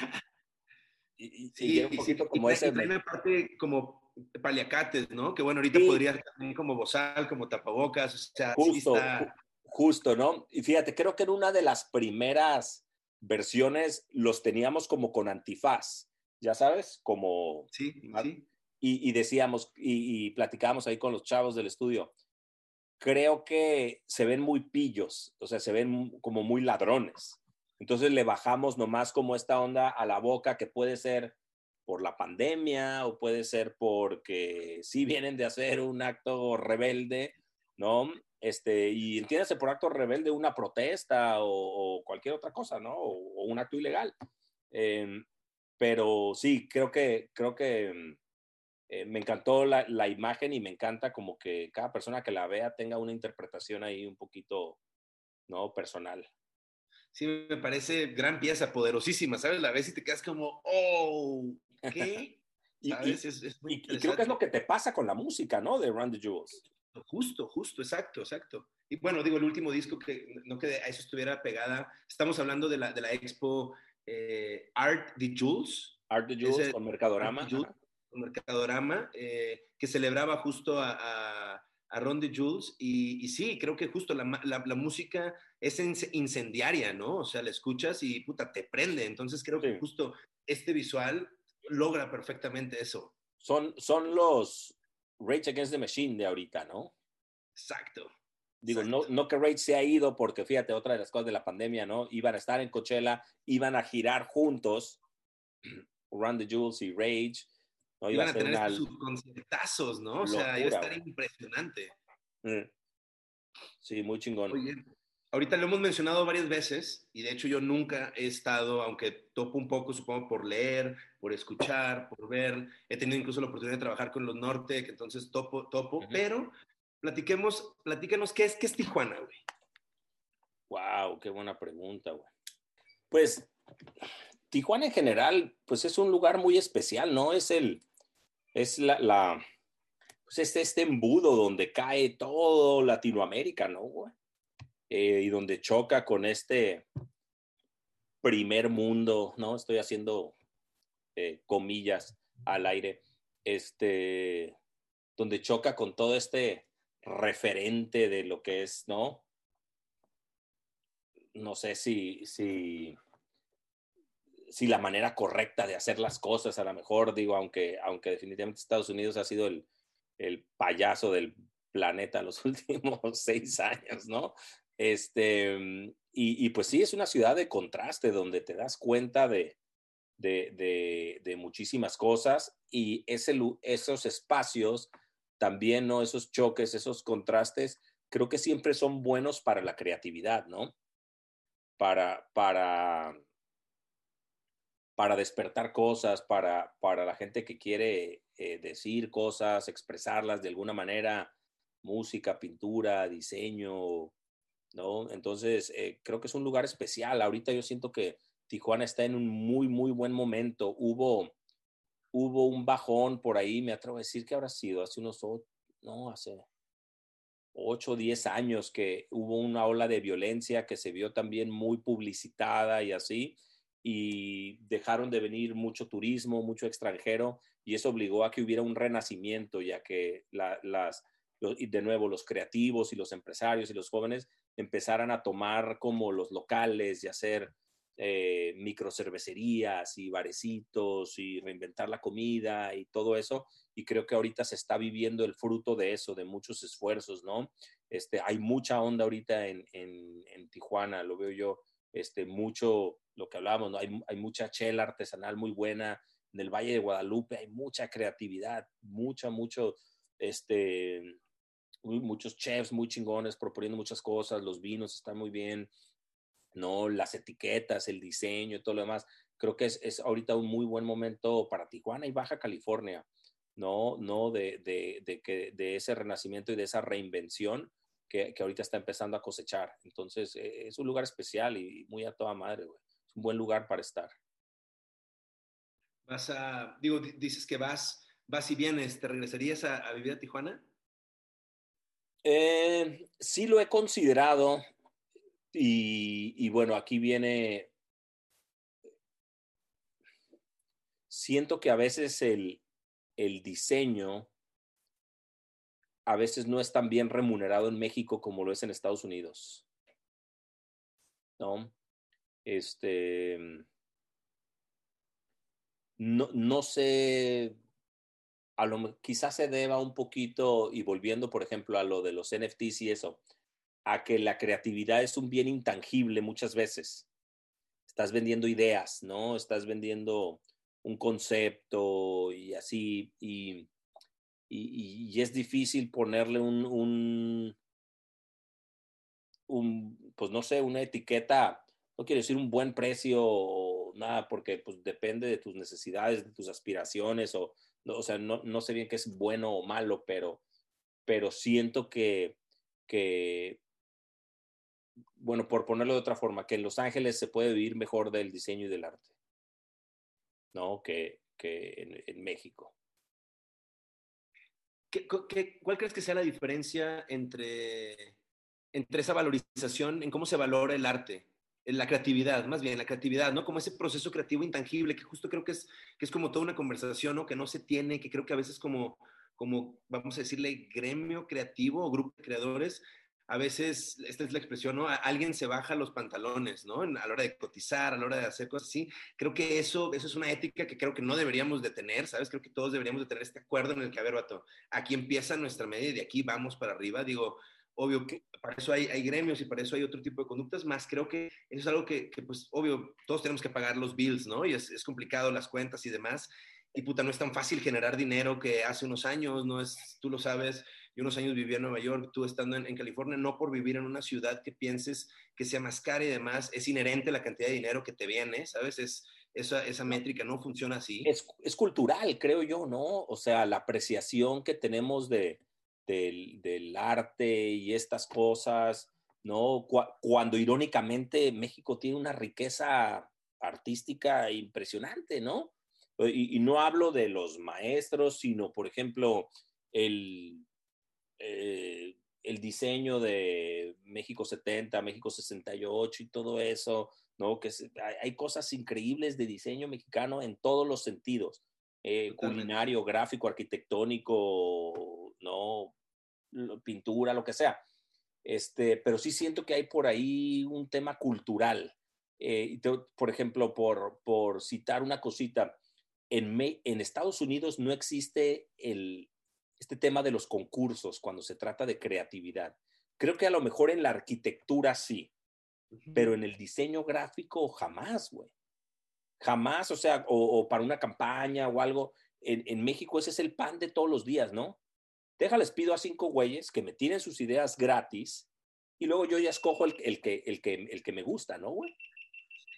Y, sí, un poquito como ese. Y parte como paliacates, ¿no? Que bueno, ahorita podría también como bozal, como tapabocas, o sea, justo, justo, ¿no? Y fíjate, creo que en una de las primeras versiones los teníamos como con antifaz, ya sabes, como... Sí, sí. Y, decíamos, y, y platicábamos ahí con los chavos del estudio, creo que se ven muy pillos, o sea, se ven como muy ladrones. Entonces le bajamos nomás como esta onda a la boca que puede ser por la pandemia o puede ser porque sí vienen de hacer un acto rebelde, ¿no? Este, y entiéndase por acto rebelde una protesta o, cualquier otra cosa, ¿no? O, un acto ilegal. Em, pero sí, creo que, creo que eh, me encantó la, la, imagen y me encanta como que cada persona que la vea tenga una interpretación ahí un poquito, ¿no? Personal. Sí, me parece gran pieza, poderosísima, ¿sabes? La ves y te quedas como, oh, ¿qué? y, y, creo que es lo que te pasa con la música, ¿no? De Run the Jewels. Justo, justo, exacto, exacto. Y bueno, digo, el último disco que no que a eso estuviera pegada, estamos hablando de la, de la expo eh, Art the Jules. Art the Jules con Mercadorama. Mercadorama, eh, que celebraba justo a, a, a Ron de Jules. Y, y, sí, creo que justo la, la, la, música es incendiaria, ¿no? O sea, la escuchas y puta, te prende. Entonces creo que justo este visual logra perfectamente eso. Son, son los, Rage Against the Machine de ahorita, ¿no? Exacto. Digo, No, no que Rage se ha ido porque fíjate, otra de las cosas de la pandemia, ¿no? Iban a estar en Coachella, iban a girar juntos, Run the Jewels y Rage. ¿No? Iban a, tener sus conciertazos, ¿no? O sea, iba a estar impresionante. Mm. Sí, muy chingón. Oye, ahorita lo hemos mencionado varias veces y de hecho yo nunca he estado, aunque topo un poco, supongo, por leer, por escuchar, por ver, he tenido incluso la oportunidad de trabajar con los Norte, que entonces topo, topo, pero platiquemos, platícanos, ¿qué es, qué es Tijuana, güey? Wow, qué buena pregunta, güey. Pues Tijuana en general, pues es un lugar muy especial, ¿no? Es el, es la, la pues este, este embudo donde cae todo Latinoamérica, ¿no? Eh, y donde choca con este primer mundo, ¿no? Estoy haciendo eh, comillas al aire, este, donde choca con todo este referente de lo que es, ¿no? No sé si, si, si la manera correcta de hacer las cosas, a lo mejor digo, aunque, aunque definitivamente Estados Unidos ha sido el, el payaso del planeta los últimos seis años, ¿no? Este, mm, y, pues sí, es una ciudad de contraste donde te das cuenta de, de, muchísimas cosas y ese, esos espacios también, ¿no? Esos choques, esos contrastes, creo que siempre son buenos para la creatividad, ¿no? Para, para, para despertar cosas, para, para la gente que quiere eh, decir cosas, expresarlas de alguna manera, música, pintura, diseño, ¿no? Entonces, eh, creo que es un lugar especial. Ahorita yo siento que Tijuana está en un muy, muy buen momento. Hubo, hubo un bajón por ahí, me atrevo a decir que habrá sido hace unos, no, hace 8 o 10 años que hubo una ola de violencia que se vio también muy publicitada y así, y dejaron de venir mucho turismo, mucho extranjero, y eso obligó a que hubiera un renacimiento, ya que las, y de nuevo los creativos y los empresarios y los jóvenes empezaran a tomar como los locales y hacer eh, microcervecerías y barecitos y reinventar la comida y todo eso. Y creo que ahorita se está viviendo el fruto de eso, de muchos esfuerzos, ¿no? Este, hay mucha onda ahorita en, en, Tijuana, lo veo yo, este, mucho, lo que hablábamos, ¿no? Hay, hay mucha chela artesanal muy buena. En el Valle de Guadalupe hay mucha creatividad, mucha, mucho, este, muchos chefs muy chingones proponiendo muchas cosas, los vinos están muy bien, ¿no? Las etiquetas, el diseño todo lo demás. Creo que es, es ahorita un muy buen momento para Tijuana y Baja California, ¿no? No de, de, de, que, de ese renacimiento y de esa reinvención que, que, ahorita está empezando a cosechar. Entonces, e, es un lugar especial y muy a toda madre, güey. Un buen lugar para estar. Vas a, digo, dices que vas, vas y vienes, ¿te regresarías a, a vivir a Tijuana? Eh, sí lo he considerado y, bueno, aquí viene, siento que a veces el, el diseño a veces no es tan bien remunerado en México como lo es en Estados Unidos. ¿No? Este. No, no sé a lo, quizás se deba un poquito, y volviendo, por ejemplo, a lo de los NFTs y eso, a que la creatividad es un bien intangible muchas veces. Estás vendiendo ideas, ¿no? Estás vendiendo un concepto y así, y, y, es difícil ponerle un, un, un, pues no sé, una etiqueta, no quiero decir un buen precio o nada, porque pues depende de tus necesidades, de tus aspiraciones o o sea, no, no, sé bien qué es bueno o malo, pero, pero siento que, que, bueno, por ponerlo de otra forma, que en Los Ángeles se puede vivir mejor del diseño y del arte, ¿no? Que, que en, México. ¿Qué, qué, cuál crees que sea la diferencia entre, entre esa valorización en cómo se valora el arte la creatividad, más bien la creatividad, ¿no? Como ese proceso creativo intangible, que justo creo que es, que es como toda una conversación, ¿no? Que no se tiene, que creo que a veces como, como, vamos a decirle, gremio creativo o grupo de creadores, a veces, esta es la expresión, ¿no? Alguien se baja los pantalones, ¿no? A la hora de cotizar, a la hora de hacer cosas así. Creo que eso, eso es una ética que creo que no deberíamos de tener, ¿sabes? Creo que todos deberíamos de tener este acuerdo en el que, a ver, vato, aquí empieza nuestra media y de aquí vamos para arriba. Digo, obvio que para eso hay, hay, gremios y para eso hay otro tipo de conductas, más creo que eso es algo que, que pues, obvio, todos tenemos que pagar los bills, ¿no? Y es, es, complicado las cuentas y demás. Y puta, no es tan fácil generar dinero que hace unos años, no es, tú lo sabes, yo unos años viví en Nueva York, tú estando en, en, California, no por vivir en una ciudad que pienses que sea más cara y demás, es inherente la cantidad de dinero que te viene, ¿sabes? Es, esa, esa métrica no funciona así. Es, es cultural, creo yo, ¿no? O sea, la apreciación que tenemos de, del, arte y estas cosas, ¿no? Cuando irónicamente México tiene una riqueza artística impresionante, ¿no? Y, no hablo de los maestros, sino, por ejemplo, el, eh, el diseño de México 70, México 68 y todo eso, ¿no? Que hay, cosas increíbles de diseño mexicano en todos los sentidos, eh, culinario, gráfico, arquitectónico, ¿no? pintura, lo que sea. Este, pero sí siento que hay por ahí un tema cultural. Eh, por ejemplo, por, por citar una cosita, en, en Estados Unidos no existe el, este tema de los concursos cuando se trata de creatividad. Creo que a lo mejor en la arquitectura sí, pero en el diseño gráfico jamás, güey. Jamás, o sea, o, para una campaña o algo. En, en, México ese es el pan de todos los días, ¿no? Déjales, pido a cinco güeyes que me tiren sus ideas gratis y luego yo ya escojo el, el, que, el, que, el que me gusta, ¿no, güey?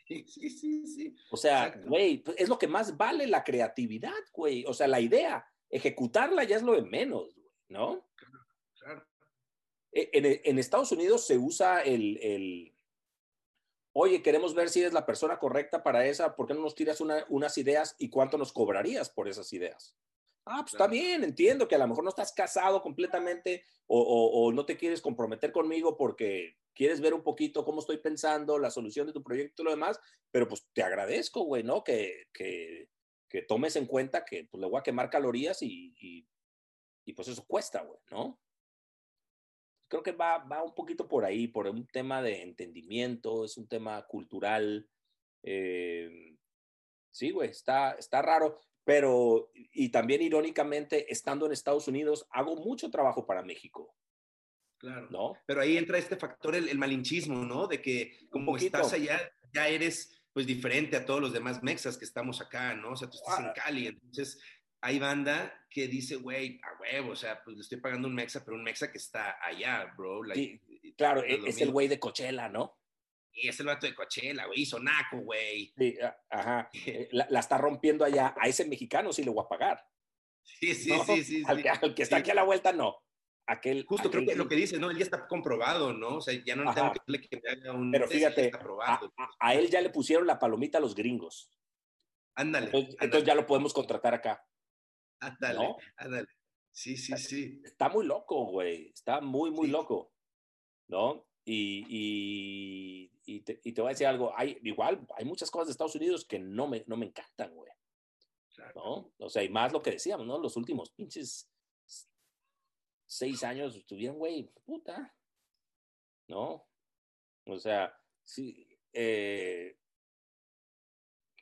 Sí, sí, sí, sí. O sea, güey, pues, es lo que más vale la creatividad, güey. O sea, la idea, ejecutarla ya es lo de menos, güey, ¿no? Claro. E, en, en, Estados Unidos se usa el, el, oye, queremos ver si eres la persona correcta para esa, ¿por qué no nos tiras una, unas ideas y cuánto nos cobrarías por esas ideas? Ah, pues está bien, entiendo que a lo mejor no estás casado completamente o, no te quieres comprometer conmigo porque quieres ver un poquito cómo estoy pensando, la solución de tu proyecto y lo demás, pero pues te agradezco, güey, ¿no? Que, que, que, tomes en cuenta que pues, le voy a quemar calorías y, y, y pues eso cuesta, güey, ¿no? Creo que va, va un poquito por ahí, por un tema de entendimiento, es un tema cultural, Eh, sí, güey, está, está raro, pero, y también irónicamente, estando en Estados Unidos, hago mucho trabajo para México. Claro. ¿No? Pero ahí entra este factor, el, malinchismo, ¿no? De que como estás allá, ya eres pues diferente a todos los demás mexas que estamos acá, ¿no? O sea, tú estás en ah. Cali, entonces hay banda que dice, güey, a huevo, o sea, pues le estoy pagando un mexa, pero un mexa que está allá, bro. sí, claro, e, es, el güey de Coachella, ¿no? Y es el vato de Coachella, güey, hizo naco, güey. Sí, ajá. Eh, la, está rompiendo allá. A ese mexicano sí le voy a pagar. Sí, sí, sí, sí. Al, que, está aquí a la vuelta, no. Aquel, Justo creo que lo que dice, ¿no? Él ya está comprobado, ¿no? O sea, ya no tengo que, que me haga un. Pero fíjate, a, él ya le pusieron la palomita a los gringos. Ándale. Entonces, ya lo podemos contratar acá. Ándale, ándale. Sí, sí, sí. Está muy loco, güey. Está muy, muy loco. ¿No? Y, y, te, y, te, voy a decir algo. Hay, igual, hay muchas cosas de Estados Unidos que no me, no me encantan, güey. ¿No? O sea, y más lo que decíamos, ¿no? Los últimos pinches seis años estuvieron, güey, puta. ¿No? O sea, sí, eh,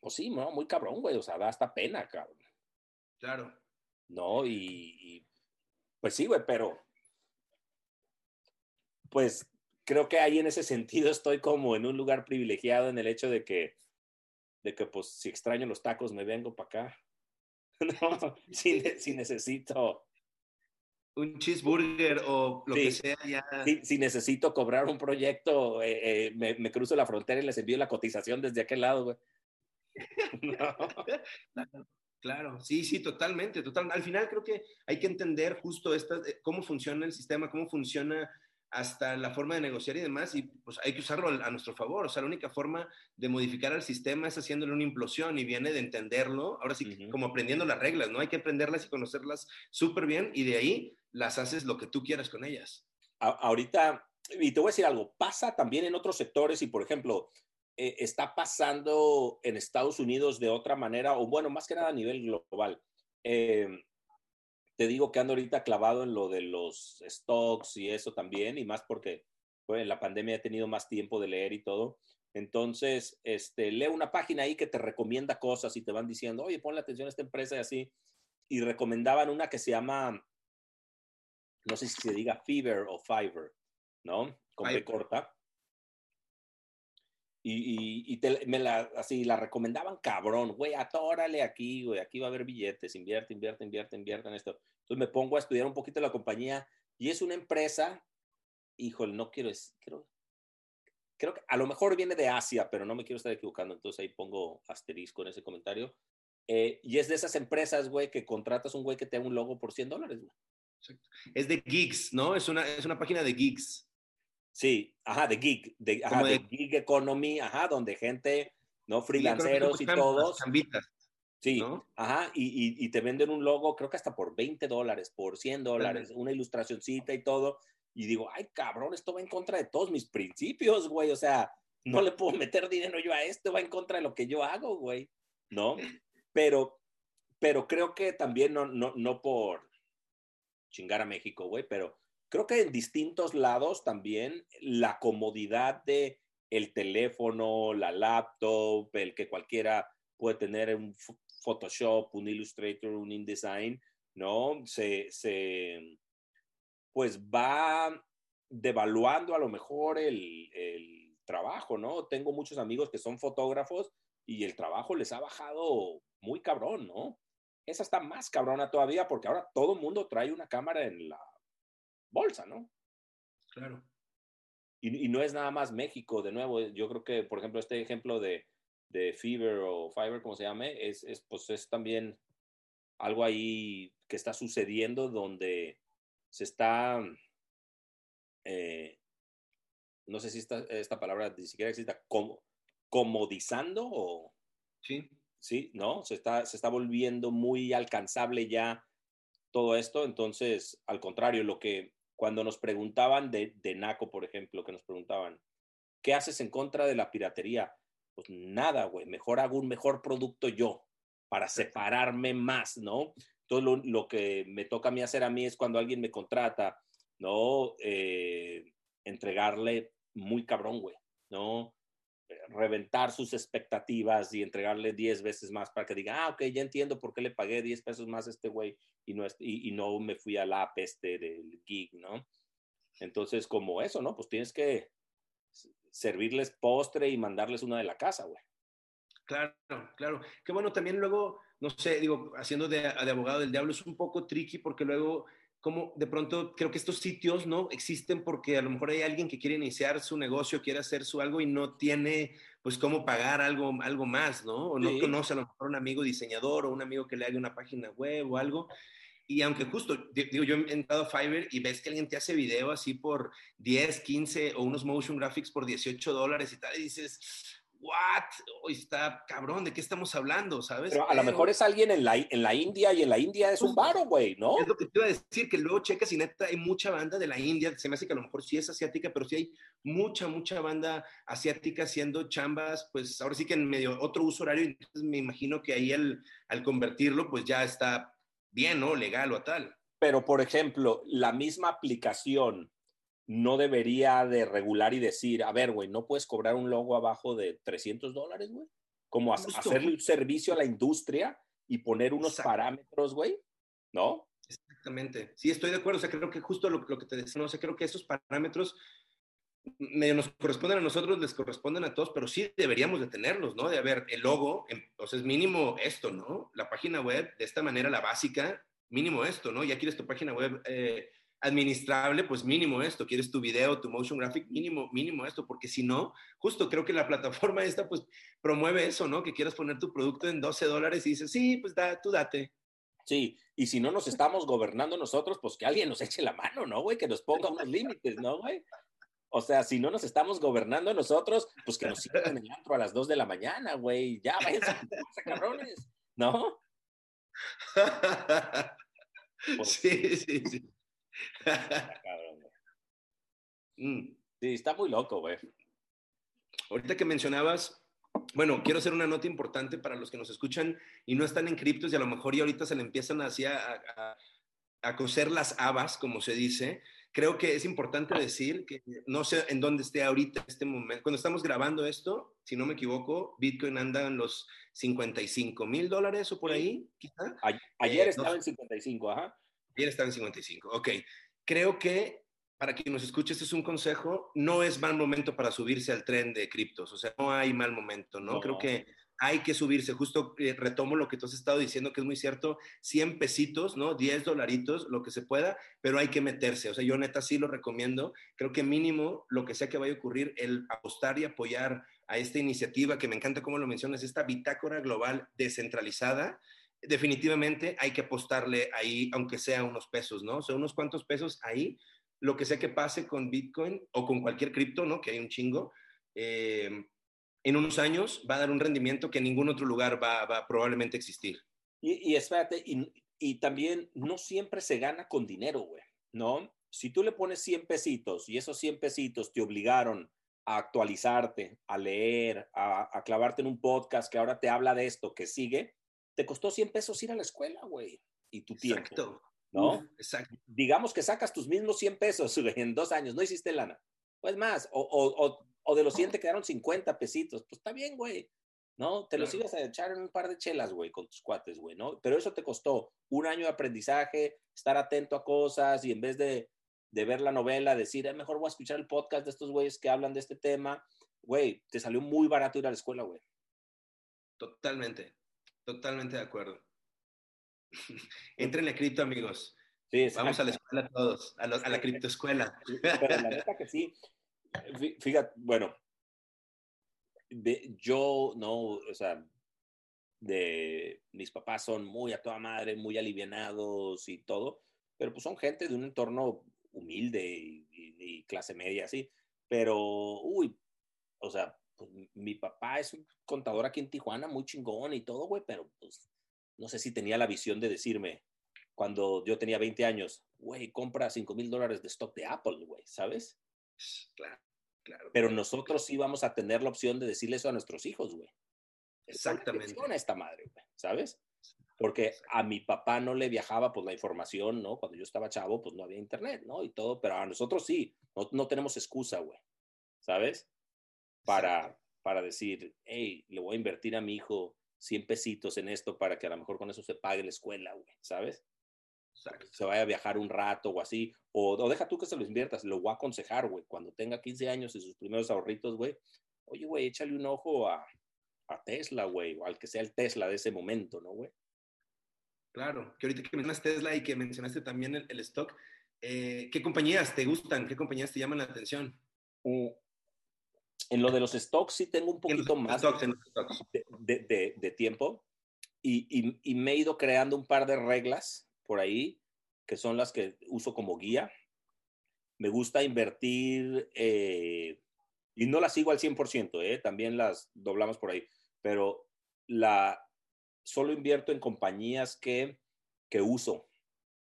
pues sí, ¿no? Muy cabrón, güey. O sea, da hasta pena, cabrón. Claro. ¿No? Y, pues sí, güey, pero pues creo que ahí en ese sentido estoy como en un lugar privilegiado en el hecho de que, de que pues si extraño los tacos me vengo para acá. No, si, si necesito un cheeseburger o lo que sea ya. Si, necesito cobrar un proyecto, eh, eh, me, cruzo la frontera y les envío la cotización desde aquel lado, güey. Claro, sí, sí, totalmente, total. Al final creo que hay que entender justo esta, eh, cómo funciona el sistema, cómo funciona hasta la forma de negociar y demás, y pues hay que usarlo a nuestro favor. O sea, la única forma de modificar el sistema es haciéndole una implosión y viene de entenderlo, ahora sí, como aprendiendo las reglas, ¿no? Hay que aprenderlas y conocerlas súper bien y de ahí las haces lo que tú quieras con ellas. ahorita, y te voy a decir algo, pasa también en otros sectores y, por ejemplo, eh, está pasando en Estados Unidos de otra manera, o bueno, más que nada a nivel global. Eh, te digo que ando ahorita clavado en lo de los stocks y eso también, y más porque pues, en la pandemia he tenido más tiempo de leer y todo. Entonces, este, leo una página ahí que te recomienda cosas y te van diciendo, oye, ponle atención a esta empresa y así. Y recomendaban una que se llama, no sé si se diga Fever o Fiverr, ¿no? Con B corta. Y, y, me la, así, la recomendaban cabrón, güey, atórale aquí, güey, aquí va a haber billetes, invierte, invierte, invierte, invierte en esto. Entonces me pongo a estudiar un poquito la compañía y es una empresa, híjole, no quiero, creo, creo que a lo mejor viene de Asia, pero no me quiero estar equivocando, entonces ahí pongo asterisco en ese comentario. Eh, y es de esas empresas, güey, que contratas un güey que te da un logo por 100 dólares, güey. Es de gigs, ¿no? Es una, es una página de gigs. Sí, ajá, de gig, de, ajá, de, gig economy, ajá, donde gente, ¿no? Freelanceros y todos. Sí, ajá, y, y, te venden un logo, creo que hasta por 20 dólares, por 100 dólares, una ilustracioncita y todo. Y digo, ay, cabrón, esto va en contra de todos mis principios, güey. O sea, no le puedo meter dinero yo a esto, va en contra de lo que yo hago, güey. ¿No? Pero, pero creo que también no, no, no por chingar a México, güey, pero creo que en distintos lados también la comodidad de el teléfono, la laptop, el que cualquiera puede tener un Photoshop, un Illustrator, un InDesign, ¿no? Se, se pues va devaluando a lo mejor el, el trabajo, ¿no? Tengo muchos amigos que son fotógrafos y el trabajo les ha bajado muy cabrón, ¿no? Esa está más cabrona todavía porque ahora todo el mundo trae una cámara en la bolsa, ¿no? Claro. Y, no es nada más México, de nuevo, yo creo que, por ejemplo, este ejemplo de, de Fever o Fiverr, como se llame, es, es, pues es también algo ahí que está sucediendo donde se está, eh, no sé si esta, esta palabra ni siquiera existe, como, comodizando o... Sí. Sí, ¿no? Se está, se está volviendo muy alcanzable ya todo esto. Entonces, al contrario, lo que cuando nos preguntaban de, de NACO, por ejemplo, que nos preguntaban, ¿qué haces en contra de la piratería? Pues nada, güey, mejor hago un mejor producto yo para separarme más, ¿no? Todo lo, que me toca a mí hacer a mí es cuando alguien me contrata, ¿no? Eh, entregarle muy cabrón, güey, ¿no? Reventar sus expectativas y entregarle 10 veces más para que diga, ah, ok, ya entiendo por qué le pagué 10 pesos más a este güey y no, y, no me fui al app este del gig, ¿no? Entonces, como eso, ¿no? Pues tienes que servirles postre y mandarles una de la casa, güey. Claro, claro. Que bueno, también luego, no sé, digo, haciendo de, abogado del diablo es un poco tricky porque luego, como de pronto, creo que estos sitios, ¿no? Existen porque a lo mejor hay alguien que quiere iniciar su negocio, quiere hacer su algo y no tiene, pues, cómo pagar algo, algo más, ¿no? O no sí. conoce a lo mejor un amigo diseñador o un amigo que le haga una página web o algo. Y aunque justo, digo, yo he entrado a Fiverr y ves que alguien te hace video así por 10, 15 o unos motion graphics por 18 dólares y tal, y dices, what? Hoy está cabrón, ¿de qué estamos hablando? ¿Sabes? Pero a lo mejor es alguien en la, en la India y en la India es un varo, güey, ¿no? Es lo que te iba a decir, que luego checas y neta hay mucha banda de la India, se me hace que a lo mejor sí es asiática, pero sí hay mucha, mucha banda asiática haciendo chambas, pues ahora sí que en medio otro uso horario, entonces me imagino que ahí el, al convertirlo, pues ya está bien, ¿no? Legal o tal. Pero, por ejemplo, la misma aplicación no debería de regular y decir, a ver, güey, no puedes cobrar un logo abajo de 300 dólares, güey. Como Justo. hacerle un servicio a la industria y poner unos parámetros, güey, ¿no? Exactamente. Sí, estoy de acuerdo. O sea, creo que justo lo, lo que te decía, no o sea, creo que esos parámetros medio nos corresponden a nosotros, les corresponden a todos, pero sí deberíamos de tenerlos, ¿no? De haber el logo, entonces mínimo esto, ¿no? La página web, de esta manera, la básica, mínimo esto, ¿no? Ya quieres tu página web eh, administrable, pues mínimo esto, quieres tu video, tu motion graphic, mínimo, mínimo esto, porque si no, justo creo que la plataforma esta, pues promueve eso, ¿no? Que quieras poner tu producto en 12 dólares y dices, sí, pues da, tú date. Sí, y si no nos estamos gobernando nosotros, pues que alguien nos eche la mano, ¿no, güey? Que nos ponga unos límites, ¿no, güey? O sea, si no nos estamos gobernando nosotros, pues que nos sigan en el antro a las 2 de la mañana, güey. Ya, váyanse a cabrones, ¿no? Pues, sí, sí, sí. mm. Sí, está muy loco, güey. Ahorita que mencionabas, bueno, quiero hacer una nota importante para los que nos escuchan y no están en criptos y a lo mejor y ahorita se le empiezan así a, a, a coser las habas, como se dice creo que es importante decir que no sé en dónde esté ahorita este momento. Cuando estamos grabando esto, si no me equivoco, Bitcoin anda en los 55 mil dólares o por ahí, quizá. Ayer eh, estaba no, en 55, ajá. Ayer estaba en 55, ok. Creo que para quien nos escuche, este es un consejo, no es mal momento para subirse al tren de criptos, o sea, no hay mal momento, ¿no? no. Creo que hay que subirse. Justo eh, retomo lo que tú has estado diciendo, que es muy cierto, 100 pesitos, ¿no? 10 dolaritos, lo que se pueda, pero hay que meterse. O sea, yo neta sí lo recomiendo. Creo que mínimo, lo que sea que vaya a ocurrir, el apostar y apoyar a esta iniciativa, que me encanta cómo lo mencionas, esta bitácora global descentralizada, definitivamente hay que apostarle ahí, aunque sea unos pesos, ¿no? O sea, unos cuantos pesos ahí, lo que sea que pase con Bitcoin o con cualquier cripto, ¿no? Que hay un chingo. Eh, en unos años va a dar un rendimiento que en ningún otro lugar va, va a probablemente existir. Y, y espérate, y, y, también no siempre se gana con dinero, güey, ¿no? Si tú le pones 100 pesitos y esos 100 pesitos te obligaron a actualizarte, a leer, a, a clavarte en un podcast que ahora te habla de esto, que sigue, te costó 100 pesos ir a la escuela, güey, y tu tiempo. Exacto. ¿No? Exacto. Digamos que sacas tus mismos 100 pesos en dos años, no hiciste lana. Pues más, o, o, o o de los 100 te quedaron 50 pesitos, pues está bien, güey, ¿no? Te los ibas a echar en un par de chelas, güey, con tus cuates, güey, ¿no? Pero eso te costó un año de aprendizaje, estar atento a cosas y en vez de, de ver la novela, decir, eh, mejor voy a escuchar el podcast de estos güeyes que hablan de este tema, güey, te salió muy barato ir a la escuela, güey. Totalmente, totalmente de acuerdo. Entren a cripto, amigos. Sí, Vamos a la escuela todos, a, lo, a la criptoescuela. Pero la neta que sí, fíjate, bueno, de, yo no, o sea, de mis papás son muy a toda madre, muy alivianados y todo, pero pues son gente de un entorno humilde y, y, y clase media, así. Pero, uy, o sea, pues, mi papá es un contador aquí en Tijuana, muy chingón y todo, güey, pero pues no sé si tenía la visión de decirme cuando yo tenía 20 años, güey, compra 5 mil dólares de stock de Apple, güey, ¿sabes? Claro, claro. Pero nosotros sí vamos a tener la opción de decirle eso a nuestros hijos, güey. Exactamente. A esta madre, güey, ¿sabes? Porque a mi papá no le viajaba pues la información, ¿no? Cuando yo estaba chavo, pues no había internet, ¿no? Y todo, pero a nosotros sí, no, no tenemos excusa, güey, ¿sabes? Para, para decir, hey, le voy a invertir a mi hijo 100 pesitos en esto para que a lo mejor con eso se pague la escuela, güey, ¿sabes? Se vaya a viajar un rato o así. O, o, deja tú que se lo inviertas. Lo voy a aconsejar, güey. Cuando tenga 15 años y sus primeros ahorritos, güey. Oye, güey, échale un ojo a, a Tesla, güey. O al que sea el Tesla de ese momento, ¿no, güey? Claro. Que ahorita que mencionaste Tesla y que mencionaste también el, el stock. Eh, ¿Qué compañías te gustan? ¿Qué compañías te llaman la atención? Uh, en lo de los stocks sí tengo un poquito más de, de, de, tiempo y, y, y me he ido creando un par de reglas por ahí, que son las que uso como guía. Me gusta invertir, eh, y no las sigo al 100%, eh, también las doblamos por ahí, pero la, solo invierto en compañías que, que uso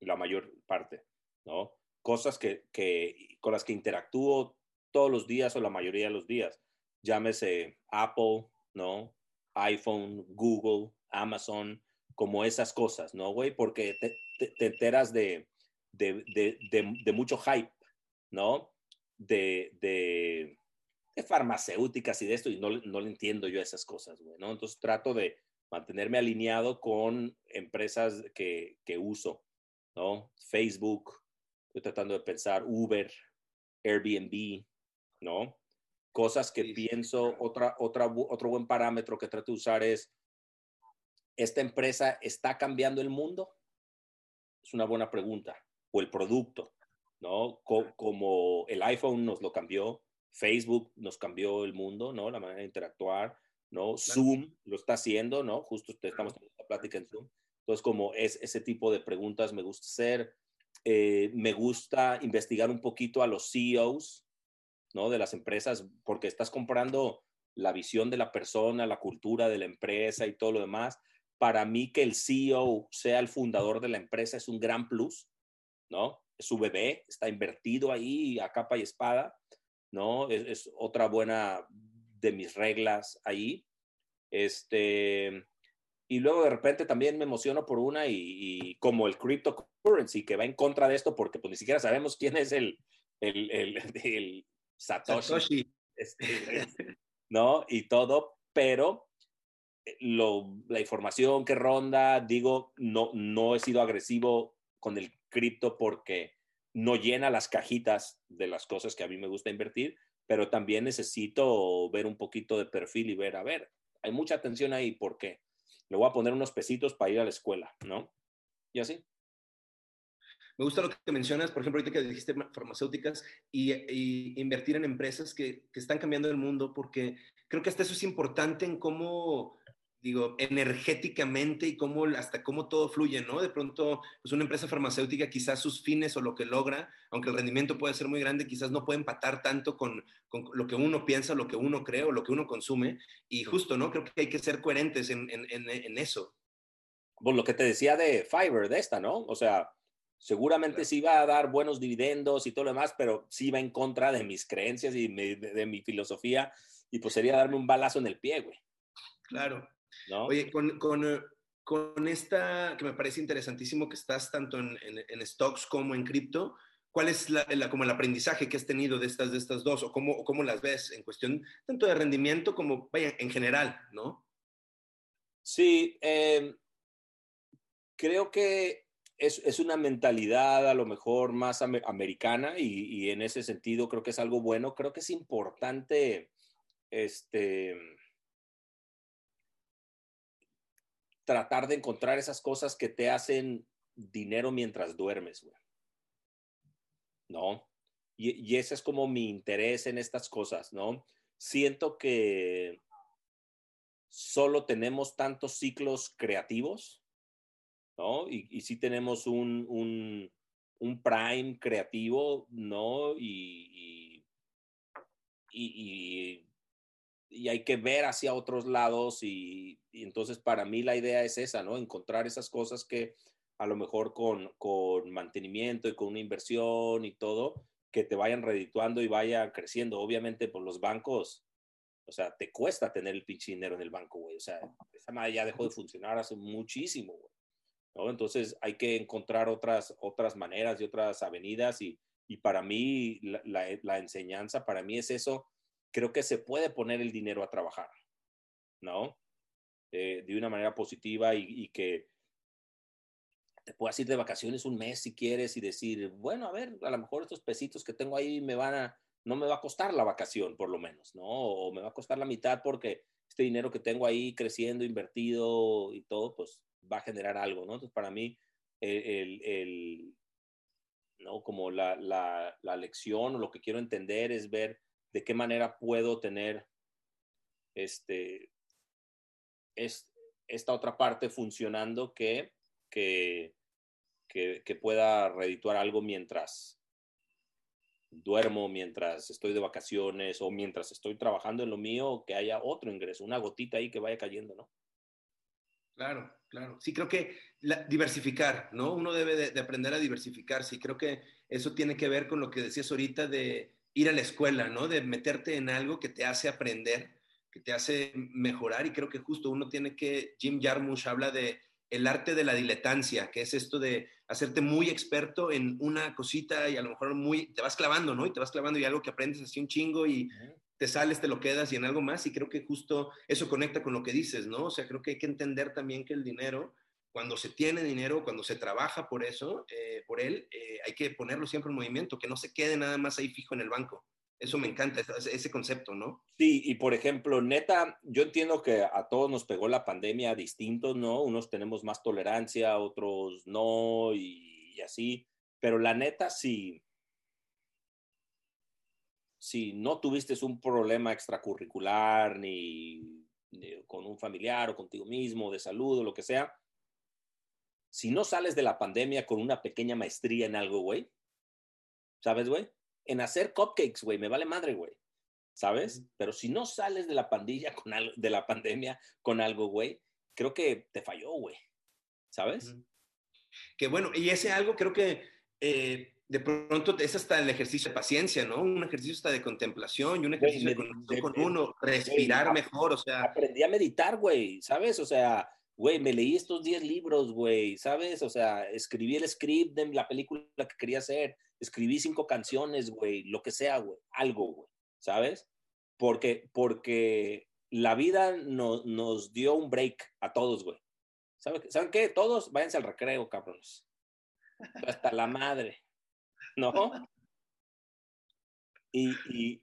la mayor parte, ¿no? Cosas que, que, con las que interactúo todos los días o la mayoría de los días. Llámese Apple, ¿no? iPhone, Google, Amazon, como esas cosas, ¿no, güey? Porque te, te, enteras de, de, de, de, mucho hype, ¿no? De, farmacéuticas y de esto, y no, no le entiendo yo esas cosas, güey, ¿no? Entonces trato de mantenerme alineado con empresas que, que uso, ¿no? Facebook, estoy tratando de pensar, Uber, Airbnb, ¿no? Cosas que pienso, otra, otra, otro buen parámetro que trato de usar es, ¿esta empresa está cambiando el mundo? Es una buena pregunta. O el producto, ¿no? como el iPhone nos lo cambió, Facebook nos cambió el mundo, ¿no? La manera de interactuar, ¿no? Zoom lo está haciendo, ¿no? Justo estamos teniendo la plática en Zoom. Entonces, como es ese tipo de preguntas me gusta hacer. Eh, me gusta investigar un poquito a los CEOs, ¿no? De las empresas, porque estás comprando la visión de la persona, la cultura de la empresa y todo lo demás para mí que el CEO sea el fundador de la empresa es un gran plus, ¿no? Su bebé, está invertido ahí a capa y espada, ¿no? Es, otra buena de mis reglas ahí. Este, y luego de repente también me emociono por una y, como el cryptocurrency que va en contra de esto porque pues ni siquiera sabemos quién es el Satoshi, Satoshi. Este, ¿no? Y todo, pero lo, la información que ronda, digo, no, no he sido agresivo con el cripto porque no llena las cajitas de las cosas que a mí me gusta invertir, pero también necesito ver un poquito de perfil y ver, a ver, hay mucha atención ahí, ¿por qué? Le voy a poner unos pesitos para ir a la escuela, ¿no? Y así. Me gusta lo que mencionas, por ejemplo, ahorita que dijiste farmacéuticas y, y invertir en empresas que, que, están cambiando el mundo, porque creo que hasta eso es importante en cómo digo, energéticamente y cómo, hasta cómo todo fluye, ¿no? De pronto, pues una empresa farmacéutica quizás sus fines o lo que logra, aunque el rendimiento puede ser muy grande, quizás no puede empatar tanto con, con lo que uno piensa, lo que uno cree o lo que uno consume. Y justo, ¿no? Creo que hay que ser coherentes en, en, en, eso. Pues lo que te decía de Fiverr, de esta, ¿no? O sea, seguramente sí va a dar buenos dividendos y todo lo demás, pero sí va en contra de mis creencias y de, de mi filosofía y pues sería darme un balazo en el pie, güey. Claro. Oye, con, con, eh, con, esta que me parece interesantísimo que estás tanto en, en, stocks como en cripto, ¿cuál es la, como el aprendizaje que has tenido de estas, de estas dos o cómo, cómo las ves en cuestión tanto de rendimiento como vaya, en general, ¿no? Sí, eh, creo que es, es, una mentalidad a lo mejor más americana y, y, en ese sentido creo que es algo bueno. Creo que es importante este, tratar de encontrar esas cosas que te hacen dinero mientras duermes, güey. ¿No? Y, y, ese es como mi interés en estas cosas, ¿no? Siento que solo tenemos tantos ciclos creativos, ¿no? Y, y sí tenemos un, un, un, prime creativo, ¿no? Y, y, y hay que ver hacia otros lados y, entonces para mí la idea es esa, ¿no? Encontrar esas cosas que a lo mejor con, con mantenimiento y con una inversión y todo, que te vayan redituando y vayan creciendo. Obviamente, por los bancos, o sea, te cuesta tener el pinche dinero en el banco, güey. O sea, esa madre ya dejó de funcionar hace muchísimo, güey. ¿No? Entonces hay que encontrar otras, otras maneras y otras avenidas y, y para mí la, la, la enseñanza, para mí es eso, creo que se puede poner el dinero a trabajar, ¿no? Eh, de una manera positiva y, que te puedas ir de vacaciones un mes si quieres y decir, bueno, a ver, a lo mejor estos pesitos que tengo ahí me van a, no me va a costar la vacación por lo menos, ¿no? O me va a costar la mitad porque este dinero que tengo ahí creciendo, invertido y todo, pues va a generar algo, ¿no? Entonces, para mí, el, el, ¿no? Como la, la, la, lección o lo que quiero entender es ver de qué manera puedo tener este, es esta otra parte funcionando que, que, que, pueda redituar algo mientras duermo, mientras estoy de vacaciones o mientras estoy trabajando en lo mío, que haya otro ingreso, una gotita ahí que vaya cayendo, ¿no? Claro, claro. Sí, creo que diversificar, ¿no? Uno debe de, de, aprender a diversificar. Sí, creo que eso tiene que ver con lo que decías ahorita de ir a la escuela, ¿no? De meterte en algo que te hace aprender que te hace mejorar y creo que justo uno tiene que, Jim Jarmusch habla de el arte de la diletancia, que es esto de hacerte muy experto en una cosita y a lo mejor muy, te vas clavando, ¿no? Y te vas clavando y algo que aprendes así un chingo y te sales, te lo quedas y en algo más y creo que justo eso conecta con lo que dices, ¿no? O sea, creo que hay que entender también que el dinero, cuando se tiene dinero, cuando se trabaja por eso, eh, por él, eh, hay que ponerlo siempre en movimiento, que no se quede nada más ahí fijo en el banco. Eso me encanta, ese concepto, ¿no? Sí, y por ejemplo, neta, yo entiendo que a todos nos pegó la pandemia distintos, ¿no? Unos tenemos más tolerancia, otros no, y, así. Pero la neta, si, si no tuviste un problema extracurricular, ni, ni con un familiar o contigo mismo, de salud o lo que sea, si no sales de la pandemia con una pequeña maestría en algo, güey, ¿sabes, güey? en hacer cupcakes, güey, me vale madre, güey. ¿Sabes? Pero si no sales de la pandilla con algo, de la pandemia con algo, güey, creo que te falló, güey. ¿Sabes? Que bueno, y ese algo creo que eh, de pronto es hasta el ejercicio de paciencia, ¿no? Un ejercicio hasta de contemplación y un ejercicio de, conexión con uno, respirar mejor, o sea. Aprendí a meditar, güey, ¿sabes? O sea, güey, me leí estos 10 libros, güey, ¿sabes? O sea, escribí el script de la película que quería hacer, escribí cinco canciones, güey, lo que sea, güey, algo, güey, ¿sabes? Porque, porque la vida nos dio un break a todos, güey. ¿Saben qué? Todos váyanse al recreo, cabrones. Hasta la madre, ¿no? Y,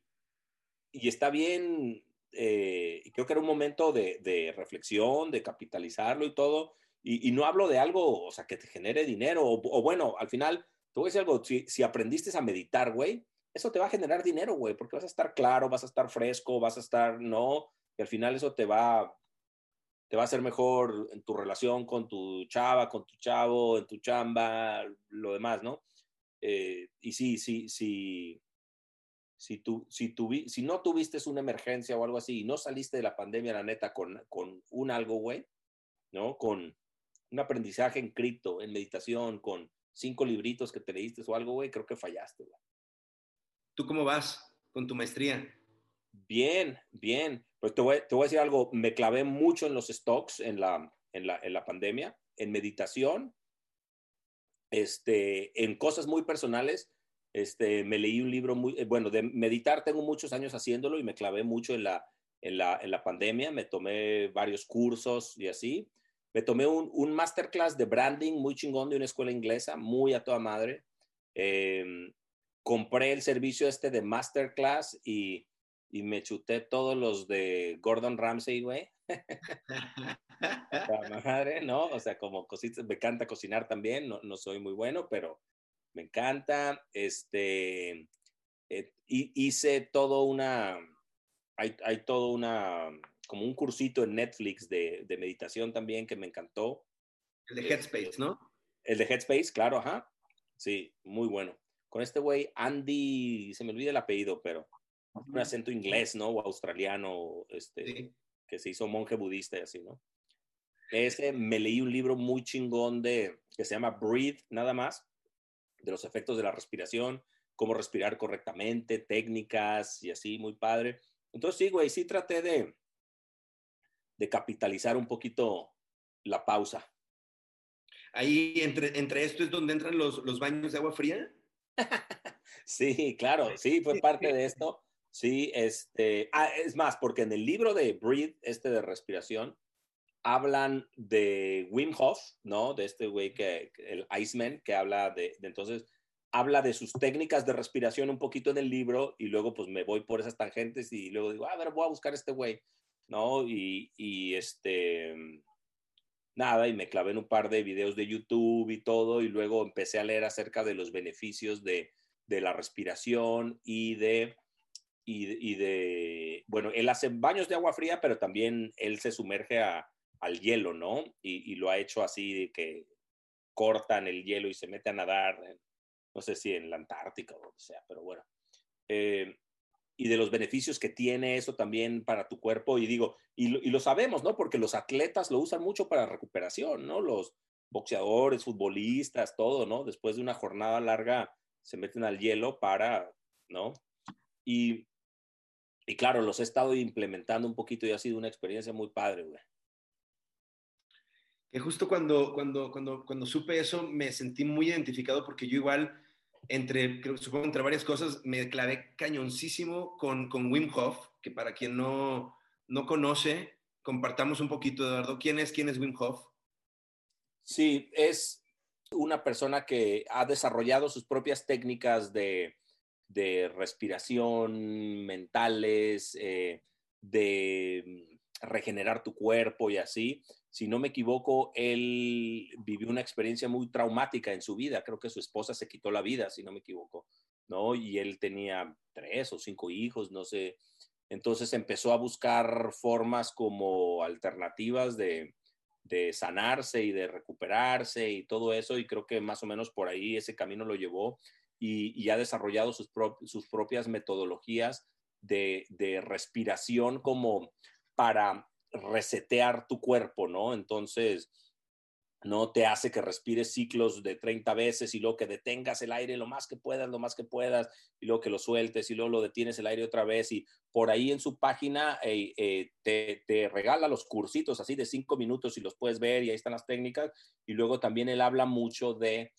y, está bien, eh, creo que era un momento de, reflexión, de capitalizarlo y todo. Y, no hablo de algo, o sea, que te genere dinero, o, bueno, al final te voy a decir algo, si, si aprendiste a meditar, güey, eso te va a generar dinero, güey, porque vas a estar claro, vas a estar fresco, vas a estar, no, y al final eso te va, te va a hacer mejor en tu relación con tu chava, con tu chavo, en tu chamba, lo demás, ¿no? Eh, y sí, sí, sí, si, tú, si, tu, si no tuviste una emergencia o algo así y no saliste de la pandemia, la neta, con, con un algo, güey, ¿no? Con un aprendizaje en cripto, en meditación, con cinco libritos que te leíste o algo, güey, creo que fallaste, güey. ¿Tú cómo vas con tu maestría? Bien, bien. Pues te voy, te voy a decir algo, me clavé mucho en los stocks en la, en la, en la pandemia, en meditación, este, en cosas muy personales. Este, me leí un libro muy, eh, bueno, de meditar tengo muchos años haciéndolo y me clavé mucho en la, en la, en la pandemia, me tomé varios cursos y así. Me tomé un, un masterclass de branding muy chingón de una escuela inglesa, muy a toda madre. Em, compré el servicio este de masterclass y, y me chuté todos los de Gordon Ramsay, güey. madre, ¿no? O sea, como cositas, me encanta cocinar también, no, no soy muy bueno, pero me encanta. Este, eh, hice todo una, hay, hay todo una como un cursito en Netflix de, de, meditación también que me encantó. El de Headspace, ¿no? El de Headspace, claro, ajá. Sí, muy bueno. Con este güey, Andy, se me olvida el apellido, pero un acento inglés, ¿no? O australiano, este, que se hizo monje budista y así, ¿no? Ese me leí un libro muy chingón de, que se llama Breathe, nada más, de los efectos de la respiración, cómo respirar correctamente, técnicas y así, muy padre. Entonces, sí, güey, sí traté de, de capitalizar un poquito la pausa. Ahí, entre, entre esto es donde entran los, los baños de agua fría. sí, claro, sí, fue parte de esto. Sí, este, ah, es más, porque en el libro de Breathe, este de respiración, hablan de Wim Hof, ¿no? De este güey que, el Iceman, que habla de, entonces, habla de sus técnicas de respiración un poquito en el libro y luego pues me voy por esas tangentes y luego digo, a ver, voy a buscar este güey, ¿no? Y, y este, nada, y me clavé en un par de videos de YouTube y todo y luego empecé a leer acerca de los beneficios de, de la respiración y de y, de, bueno, él hace baños de agua fría, pero también él se sumerge al hielo, ¿no? Y, lo ha hecho así, que cortan el hielo y se mete a nadar, no sé si en la Antártica o lo que sea, pero bueno. Eh, y de los beneficios que tiene eso también para tu cuerpo. Y digo, y lo, sabemos, ¿no? Porque los atletas lo usan mucho para recuperación, ¿no? Los boxeadores, futbolistas, todo, ¿no? Después de una jornada larga se meten al hielo para, ¿no? Y y claro, los he estado implementando un poquito y ha sido una experiencia muy padre, güey. Que justo cuando, cuando, cuando, cuando supe eso me sentí muy identificado porque yo igual, entre, supongo entre varias cosas, me clavé cañoncísimo con, con Wim Hof, que para quien no, no conoce, compartamos un poquito, Eduardo. ¿Quién es, quién es Wim Hof? Sí, es una persona que ha desarrollado sus propias técnicas de, de respiración, mentales, eh, de regenerar tu cuerpo y así. Si no me equivoco, él vivió una experiencia muy traumática en su vida. Creo que su esposa se quitó la vida, si no me equivoco, ¿no? Y él tenía tres o cinco hijos, no sé. Entonces empezó a buscar formas como alternativas de, de sanarse y de recuperarse y todo eso. Y creo que más o menos por ahí ese camino lo llevó y, ha desarrollado sus, propias metodologías de, respiración como para resetear tu cuerpo, ¿no? Entonces, no te hace que respires ciclos de 30 veces y luego que detengas el aire lo más que puedas, lo más que puedas, y luego que lo sueltes y luego lo detienes el aire otra vez. Y por ahí en su página eh, eh, te, te, regala los cursitos así de cinco minutos y los puedes ver y ahí están las técnicas. Y luego también él habla mucho de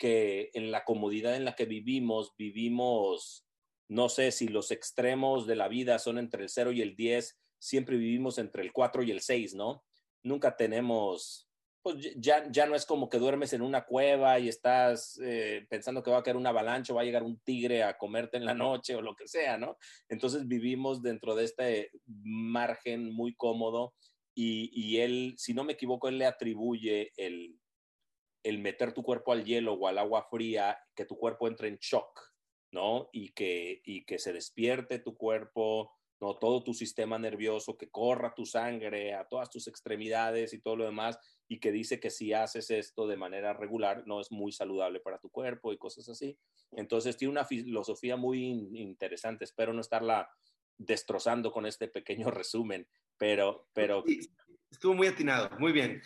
que en la comodidad en la que vivimos, vivimos, no sé si los extremos de la vida son entre el 0 y el 10, siempre vivimos entre el 4 y el 6, ¿no? Nunca tenemos, pues ya, ya no es como que duermes en una cueva y estás eh, pensando que va a caer una avalancha o va a llegar un tigre a comerte en la noche o lo que sea, ¿no? Entonces vivimos dentro de este margen muy cómodo y, y él, si no me equivoco, él le atribuye el, el meter tu cuerpo al hielo o al agua fría, que tu cuerpo entre en shock, ¿no? Y que, y que se despierte tu cuerpo, ¿no? Todo tu sistema nervioso, que corra tu sangre a todas tus extremidades y todo lo demás, y que dice que si haces esto de manera regular, no es muy saludable para tu cuerpo y cosas así. Entonces tiene una filosofía muy interesante. Espero no estarla destrozando con este pequeño resumen, pero, pero Estuvo muy atinado, muy bien.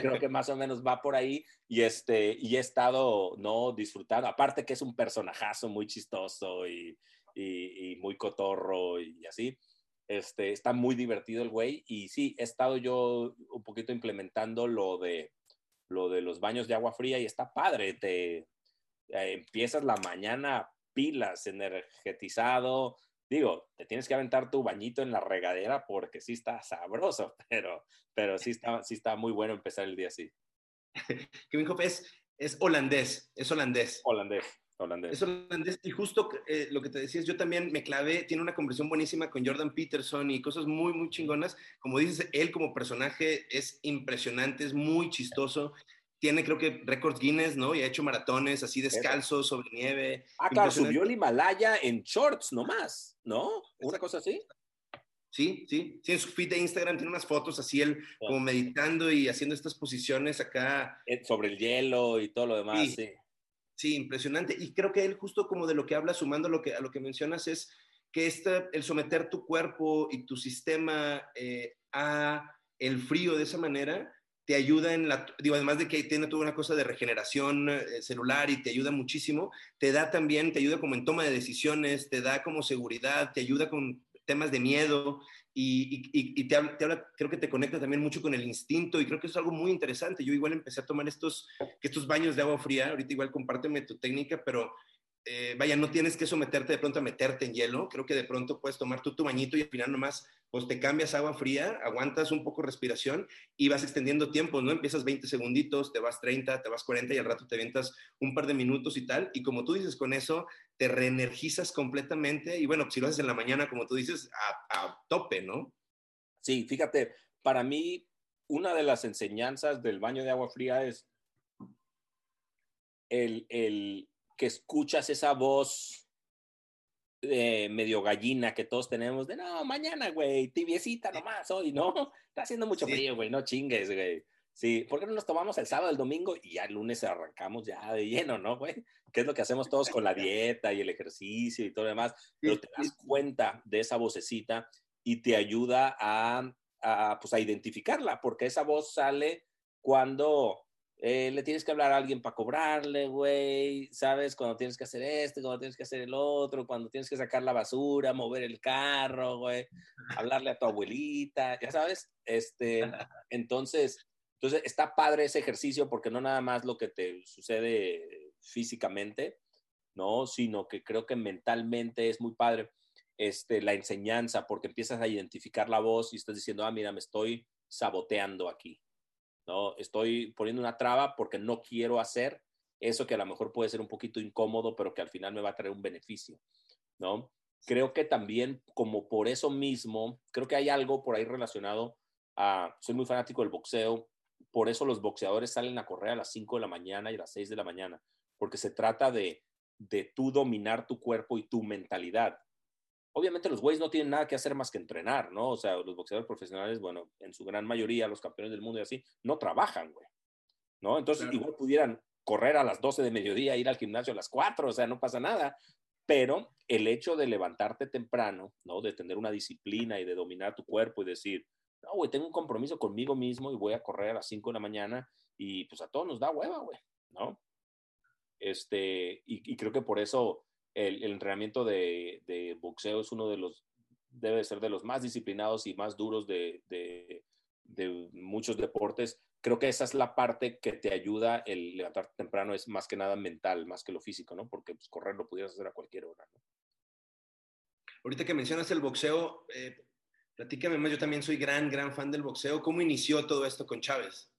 Creo que más o menos va por ahí y, este, y he estado no disfrutando, aparte que es un personajazo muy chistoso y, y, muy cotorro y así. Este, está muy divertido el güey y sí, he estado yo un poquito implementando lo de, lo de los baños de agua fría y está padre, te eh, empiezas la mañana pilas, energetizado, digo, te tienes que aventar tu bañito en la regadera porque sí está sabroso, pero, pero sí, está, sí está muy bueno empezar el día así. Kevin Hope es, es holandés, es holandés. Holandés. Holandés. Es holandés. Y justo eh, lo que te decías, yo también me clavé, tiene una conversación buenísima con Jordan Peterson y cosas muy, muy chingonas. Como dices, él como personaje es impresionante, es muy chistoso tiene creo que récords Guinness, ¿no? Y ha hecho maratones así descalzo, sobre nieve. Ah, claro, subió el Himalaya en shorts nomás, ¿no? Una cosa así. Sí, sí, sí, en su feed de Instagram tiene unas fotos así él como meditando y haciendo estas posiciones acá. Eh, sobre el hielo y todo lo demás, sí. Sí, impresionante. Y creo que él justo como de lo que habla, sumando lo que, a lo que mencionas, es que este, el someter tu cuerpo y tu sistema eh, a el frío de esa manera, te ayuda en la, digo, además de que tiene toda una cosa de regeneración eh, celular y te ayuda muchísimo, te da también, te ayuda como en toma de decisiones, te da como seguridad, te ayuda con temas de miedo y, y, te, habla, creo que te conecta también mucho con el instinto y creo que es algo muy interesante. Yo igual empecé a tomar estos, estos baños de agua fría, ahorita igual compárteme tu técnica, pero eh, vaya, no tienes que someterte de pronto a meterte en hielo, creo que de pronto puedes tomar tú tu bañito y al final nomás pues te cambias agua fría, aguantas un poco respiración y vas extendiendo tiempo, ¿no? Empiezas 20 segunditos, te vas 30, te vas 40 y al rato te avientas un par de minutos y tal. Y como tú dices, con eso te reenergizas completamente y bueno, si lo haces en la mañana, como tú dices, a, tope, ¿no? Sí, fíjate, para mí una de las enseñanzas del baño de agua fría es el, el que escuchas esa voz eh, medio gallina que todos tenemos de no, mañana, güey, tibiecita nomás hoy, ¿no? Está haciendo mucho frío, güey, no chingues, güey. Sí, ¿por qué no nos tomamos el sábado, el domingo y ya el lunes arrancamos ya de lleno, ¿no, güey? Que es lo que hacemos todos con la dieta y el ejercicio y todo lo demás, pero te das cuenta de esa vocecita y te ayuda a, a, pues, a identificarla, porque esa voz sale cuando eh, le tienes que hablar a alguien para cobrarle, güey, ¿sabes? Cuando tienes que hacer este, cuando tienes que hacer el otro, cuando tienes que sacar la basura, mover el carro, güey, hablarle a tu abuelita, ya sabes, este, entonces, entonces está padre ese ejercicio porque no nada más lo que te sucede físicamente, ¿no? Sino que creo que mentalmente es muy padre este, la enseñanza porque empiezas a identificar la voz y estás diciendo, ah, mira, me estoy saboteando aquí, ¿no? Estoy poniendo una traba porque no quiero hacer eso que a lo mejor puede ser un poquito incómodo, pero que al final me va a traer un beneficio, ¿no? Creo que también, como por eso mismo, creo que hay algo por ahí relacionado a, soy muy fanático del boxeo, por eso los boxeadores salen a correr a las 5 de la mañana y a las 6 de la mañana, porque se trata de, de tú dominar tu cuerpo y tu mentalidad obviamente los güeyes no tienen nada que hacer más que entrenar, ¿no? O sea, los boxeadores profesionales, bueno, en su gran mayoría, los campeones del mundo y así, no trabajan, güey. ¿No? Entonces, igual pudieran correr a las 12 de mediodía, ir al gimnasio a las 4, o sea, no pasa nada. Pero el hecho de levantarte temprano, ¿no? De tener una disciplina y de dominar tu cuerpo y decir, no, güey, tengo un compromiso conmigo mismo y voy a correr a las 5 de la mañana y pues a todos nos da hueva, güey, ¿no? Este, y creo que por eso el, entrenamiento de, boxeo es uno de los, debe ser de los más disciplinados y más duros de, muchos deportes. Creo que esa es la parte que te ayuda el levantarte temprano, es más que nada mental, más que lo físico, ¿no? Porque pues, correr lo pudieras hacer a cualquier hora, ¿no? Ahorita que mencionas el boxeo, eh, platícame más, yo también soy gran, gran fan del boxeo. ¿Cómo inició todo esto con Chávez?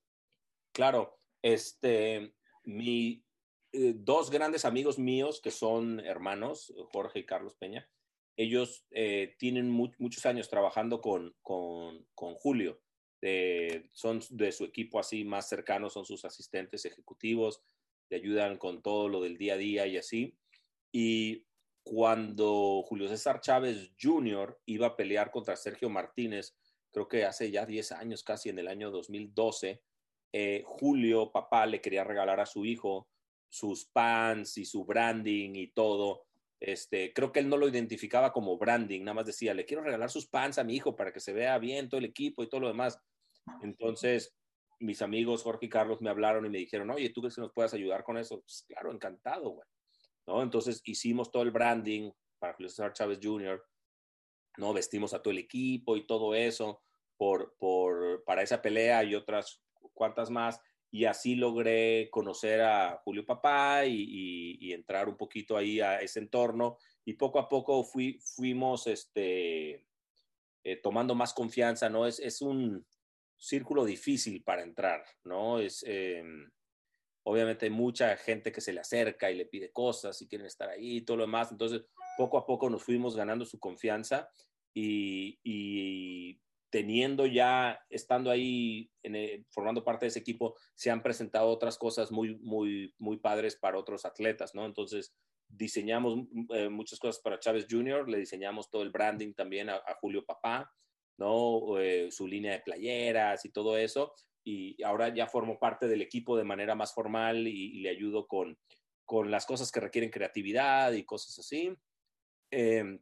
Claro, este, mi, eh, dos grandes amigos míos que son hermanos, Jorge y Carlos Peña. Ellos eh, tienen muchos años trabajando con, con, con Julio. son de su equipo así más cercano, son sus asistentes ejecutivos, le ayudan con todo lo del día a día y así. Y cuando Julio César Chávez Jr. iba a pelear contra Sergio Martínez, creo que hace ya 10 años, casi en el año 2012, eh, Julio, papá, le quería regalar a su hijo sus pants y su branding y todo. Este, creo que él no lo identificaba como branding, nada más decía, le quiero regalar sus pants a mi hijo para que se vea bien todo el equipo y todo lo demás. Entonces, mis amigos Jorge y Carlos me hablaron y me dijeron, oye, ¿tú crees que nos puedas ayudar con eso? Pues, claro, encantado, güey. ¿No? Entonces hicimos todo el branding para Julio César Chávez Jr., ¿no? Vestimos a todo el equipo y todo eso por, por, para esa pelea y otras cuantas más y así logré conocer a Julio Papá y, entrar un poquito ahí a ese entorno y poco a poco fui, fuimos este, eh, tomando más confianza, ¿no? Es, un círculo difícil para entrar, ¿no? Es, em, obviamente hay mucha gente que se le acerca y le pide cosas y quieren estar ahí y todo lo demás, entonces poco a poco nos fuimos ganando su confianza y teniendo ya, estando ahí, formando parte de ese equipo, se han presentado otras cosas muy, muy, muy padres para otros atletas, ¿no? Entonces, diseñamos eh, muchas cosas para Chávez Jr., le diseñamos todo el branding también a, Julio Papá, ¿no? Eh, su línea de playeras y todo eso. Y ahora ya formo parte del equipo de manera más formal y, le ayudo con, con las cosas que requieren creatividad y cosas así. Eh,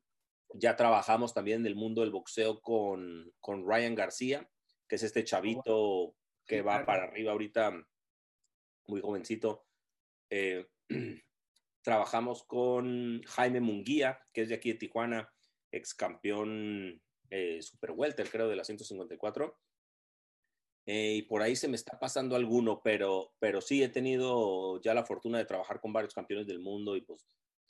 ya trabajamos también en el mundo del boxeo con, con Ryan García, que es este chavito que va para arriba ahorita, muy jovencito. Eh, trabajamos con Jaime Munguía, que es de aquí de Tijuana, ex campeón eh, Super Welter, creo, de la 154. Eh, y por ahí se me está pasando alguno, pero, pero sí he tenido ya la fortuna de trabajar con varios campeones del mundo y pues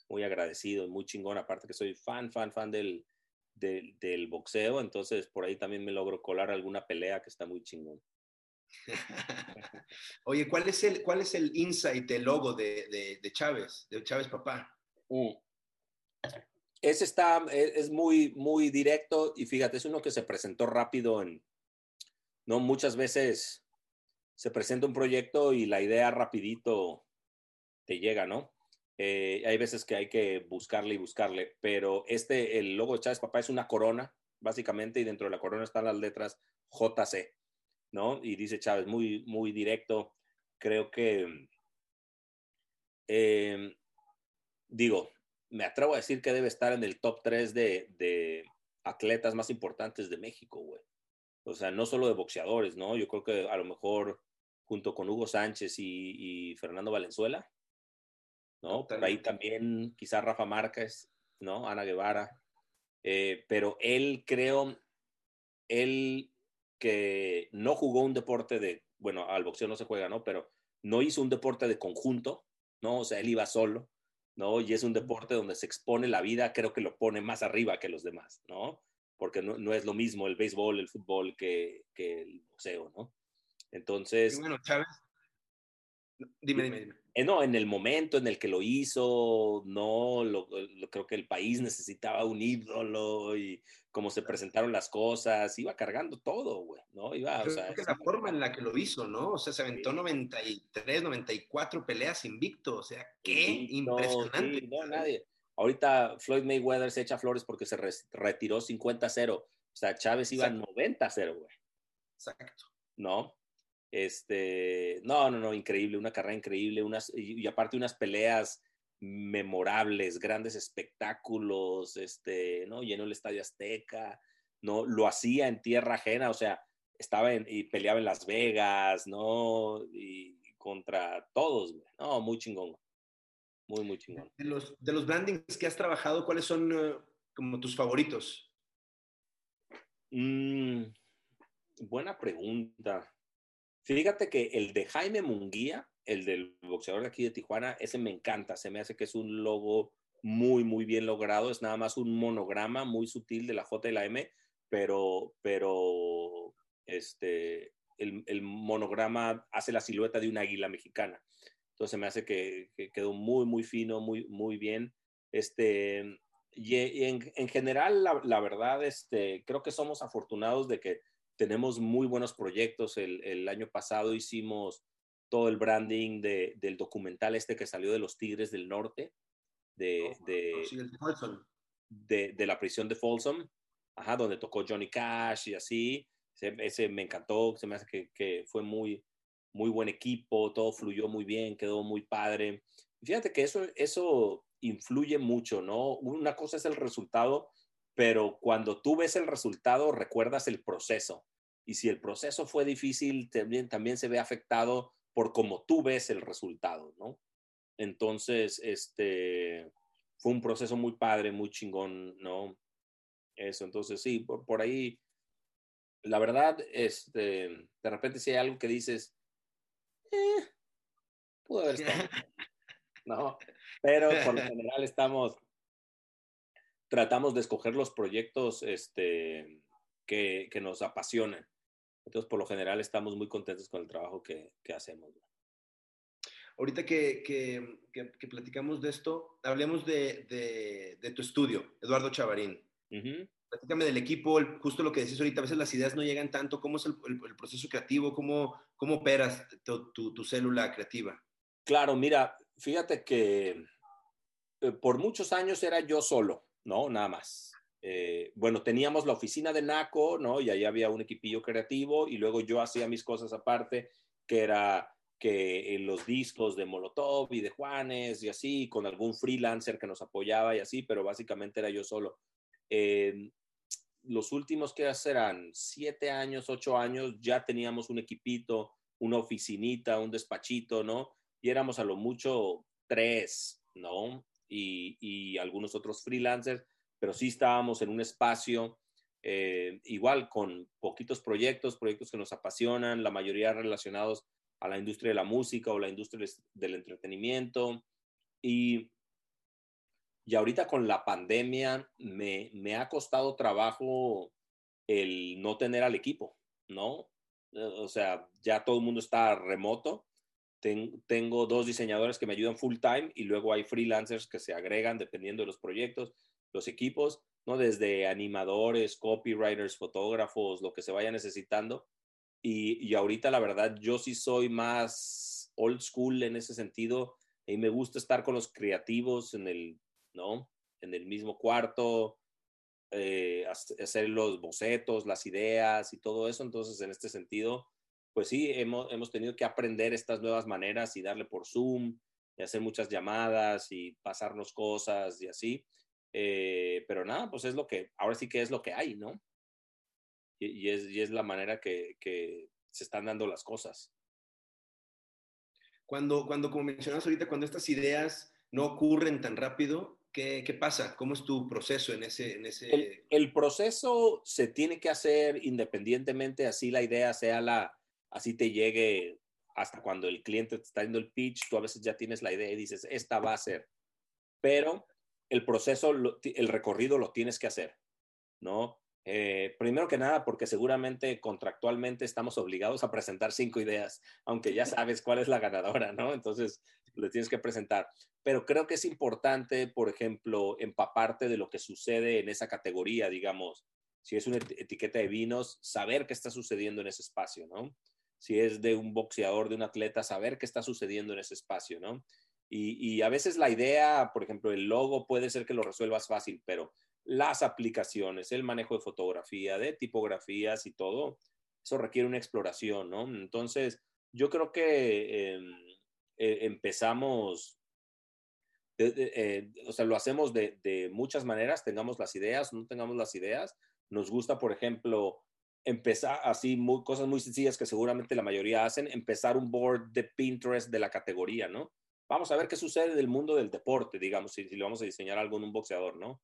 muy agradecido, muy chingón, aparte que soy fan, fan, fan del, del, del boxeo, entonces por ahí también me logro colar alguna pelea que está muy chingón. Oye, ¿cuál es el, cuál es el insight, el logo de, de, Chávez, de Chávez Papá? Mm. Ese está, e, es, muy, muy directo y fíjate, es uno que se presentó rápido en, no muchas veces se presenta un proyecto y la idea rapidito te llega, ¿no? Eh, hay veces que hay que buscarle y buscarle, pero este, el logo de Chávez Papá es una corona, básicamente, y dentro de la corona están las letras JC. ¿no? Y dice Chávez, muy, muy directo. Creo que, em, digo, me atrevo a decir que debe estar en el top 3 de, atletas más importantes de México, güey. O sea, no solo de boxeadores, ¿no? Yo creo que a lo mejor junto con Hugo Sánchez y, Fernando Valenzuela, ¿no? Por ahí también quizás Rafa Márquez, ¿no? Ana Guevara. Eh, pero él creo, él que no jugó un deporte de, bueno, al boxeo no se juega, ¿no? Pero no hizo un deporte de conjunto, ¿no? O sea, él iba solo, ¿no? Y es un deporte donde se expone la vida, creo que lo pone más arriba que los demás, ¿no? Porque no, es lo mismo el béisbol, el fútbol que, que el boxeo, ¿no? Entonces... bueno, Chávez. Dime, dime, dime. Eh, no, en el momento en el que lo hizo, no, lo, creo que el país necesitaba un ídolo y cómo se presentaron las cosas, iba cargando todo, güey, ¿no? Iba, o sea, que la forma en la que lo hizo, ¿no? O sea, se aventó 93, 94 peleas invicto, o sea, qué impresionante. no, nadie. Ahorita Floyd Mayweather se echa flores porque se retiró 50-0, o sea, Chávez iba 90-0, güey. Exacto. ¿No? Este, no, no, no, increíble, una carrera increíble, unas, y, aparte unas peleas memorables, grandes espectáculos, este, ¿no? Llenó el Estadio Azteca, ¿no? Lo hacía en tierra ajena, o sea, estaba en, y peleaba en Las Vegas, ¿no? Y contra todos, No, muy chingón. Muy, muy chingón. De los, de los brandings que has trabajado, ¿cuáles son eh, como tus favoritos? Mm, buena pregunta. Fíjate que el de Jaime Munguía, el del boxeador de aquí de Tijuana, ese me encanta. Se me hace que es un logo muy, muy bien logrado. Es nada más un monograma muy sutil de la J y la M, pero, pero este, el, monograma hace la silueta de una águila mexicana. Entonces me hace que, quedó muy, muy fino, muy, muy bien. Este, y, en, en, general, la, la, verdad, este, creo que somos afortunados de que tenemos muy buenos proyectos. El, año pasado hicimos todo el branding del documental este que salió de los Tigres del Norte, de, oh, de, de, la prisión de Folsom, ajá, donde tocó Johnny Cash y así. Ese, me encantó, se me hace que, que, fue muy, muy buen equipo, todo fluyó muy bien, quedó muy padre. Fíjate que eso, eso influye mucho, ¿no? Una cosa es el resultado, pero cuando tú ves el resultado, recuerdas el proceso. Y si el proceso fue difícil, también, también se ve afectado por cómo tú ves el resultado, ¿no? Entonces, este, fue un proceso muy padre, muy chingón, ¿no? Eso, entonces sí, por, ahí, la verdad, este, de repente si hay algo que dices, eh, pudo haber estado, ¿no? Pero por lo general estamos, tratamos de escoger los proyectos este, que, que, nos apasionan. Entonces, por lo general, estamos muy contentos con el trabajo que, que hacemos. Ahorita que, que, platicamos de esto, hablemos de, de, tu estudio, Eduardo Chavarín. Platícame del equipo, justo lo que decís ahorita, a veces las ideas no llegan tanto. ¿Cómo es el, el, proceso creativo? ¿Cómo, cómo operas tu, tu, tu, célula creativa? Claro, mira, fíjate que eh, por muchos años era yo solo. ¿No? Nada más. Eh, bueno, teníamos la oficina de NACO, ¿no? Y ahí había un equipillo creativo y luego yo hacía mis cosas aparte, que era que en los discos de Molotov y de Juanes y así, con algún freelancer que nos apoyaba y así, pero básicamente era yo solo. Eh, los últimos que eran siete años, ocho años, ya teníamos un equipito, una oficinita, un despachito, ¿no? Y éramos a lo mucho tres, ¿no? Y, algunos otros freelancers, pero sí estábamos en un espacio eh, igual con poquitos proyectos, proyectos que nos apasionan, la mayoría relacionados a la industria de la música o la industria del entretenimiento. Y Y ahorita con la pandemia me, me ha costado trabajo el no tener al equipo, ¿no? Eh, o sea, ya todo el mundo está remoto. Tengo dos diseñadores que me ayudan full time y luego hay freelancers que se agregan dependiendo de los proyectos, los equipos, ¿no? Desde animadores, copywriters, fotógrafos, lo que se vaya necesitando. Y, y ahorita la verdad yo sí soy más old school en ese sentido y me gusta estar con los creativos en el ¿no? En el mismo cuarto, eh, hacer los bocetos, las ideas y todo eso. Entonces, en este sentido, pues sí, hemos, hemos tenido que aprender estas nuevas maneras y darle por Zoom y hacer muchas llamadas y pasarnos cosas y así. Eh, pero nada, pues es lo que, ahora sí que es lo que hay, ¿no? Y, es, y es, la manera que, que, se están dando las cosas. Cuando, cuando, como mencionas ahorita, cuando estas ideas no ocurren tan rápido, ¿Qué, ¿Qué, pasa? ¿Cómo es tu proceso en ese...? En ese... El, el, proceso se tiene que hacer independientemente, así la idea sea la, así te llegue hasta cuando el cliente te está dando el pitch, tú a veces ya tienes la idea y dices, esta va a ser. Pero el proceso, el recorrido lo tienes que hacer, ¿no? Eh, primero que nada, porque seguramente contractualmente estamos obligados a presentar cinco ideas, aunque ya sabes cuál es la ganadora, ¿no? Entonces, le tienes que presentar. Pero creo que es importante, por ejemplo, empaparte de lo que sucede en esa categoría, digamos, si es una etiqueta de vinos, saber qué está sucediendo en ese espacio, ¿no? Si es de un boxeador, de un atleta, saber qué está sucediendo en ese espacio, ¿no? Y, y a veces la idea, por ejemplo, el logo puede ser que lo resuelvas fácil, pero las aplicaciones, el manejo de fotografía, de tipografías y todo, eso requiere una exploración, ¿no? Entonces, yo creo que... Eh, eh, empezamos, eh, o sea, lo hacemos de, de, muchas maneras, tengamos las ideas, no tengamos las ideas. Nos gusta, por ejemplo, empezar así, muy, cosas muy sencillas que seguramente la mayoría hacen, empezar un board de Pinterest de la categoría, ¿no? Vamos a ver qué sucede del mundo del deporte, digamos, si, si le vamos a diseñar algo en un boxeador, ¿no?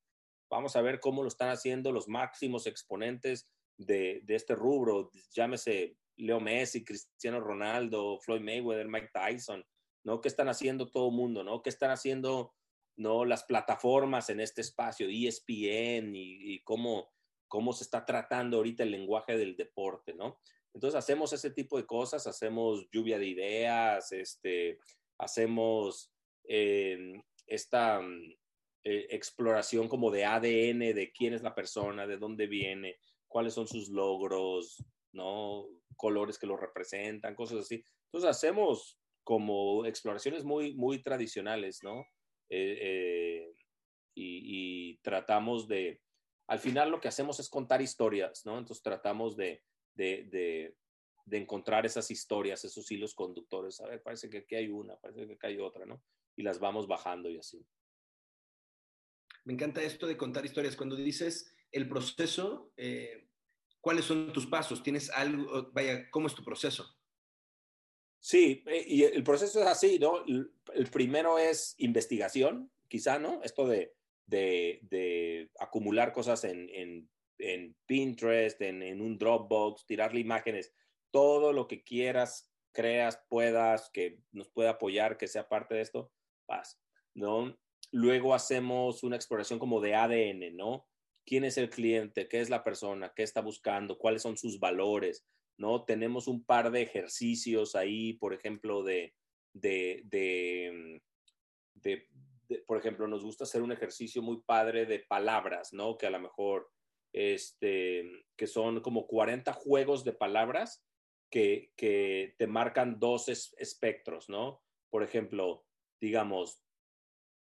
Vamos a ver cómo lo están haciendo los máximos exponentes de, de este rubro, llámese Leo Messi, Cristiano Ronaldo, Floyd Mayweather, Mike Tyson, ¿no? ¿Qué están haciendo todo el mundo, ¿no? ¿Qué están haciendo, ¿no? Las plataformas en este espacio, ESPN y, y cómo, cómo se está tratando ahorita el lenguaje del deporte, ¿no? Entonces hacemos ese tipo de cosas, hacemos lluvia de ideas, este, hacemos eh, esta eh, exploración como de ADN de quién es la persona, de dónde viene, cuáles son sus logros, ¿no? Colores que lo representan, cosas así. Entonces hacemos como exploraciones muy, muy tradicionales, ¿no? Eh, eh, y, tratamos de, al final lo que hacemos es contar historias, ¿no? Entonces tratamos de, de, de, de encontrar esas historias, esos hilos conductores. A ver, parece que aquí hay una, parece que aquí hay otra, ¿no? Y las vamos bajando y así. Me encanta esto de contar historias. Cuando dices el proceso, eh, ¿cuáles son tus pasos? ¿Tienes algo? Vaya, ¿cómo es tu proceso? Sí, eh, y el proceso es así, ¿no? El primero es investigación, quizá, ¿no? Esto de, de, de acumular cosas en, en, en Pinterest, en, en, un Dropbox, tirarle imágenes, todo lo que quieras, creas, puedas, que nos pueda apoyar, que sea parte de esto, vas, ¿no? Luego hacemos una exploración como de ADN, ¿no? ¿Quién es el cliente? ¿Qué es la persona? ¿Qué está buscando? ¿Cuáles son sus valores? ¿no? Tenemos un par de ejercicios ahí, por ejemplo, de, de, de, de, por ejemplo, nos gusta hacer un ejercicio muy padre de palabras, ¿no? Que a lo mejor, este, que son como 40 juegos de palabras que, que te marcan dos espectros, ¿no? Por ejemplo, digamos,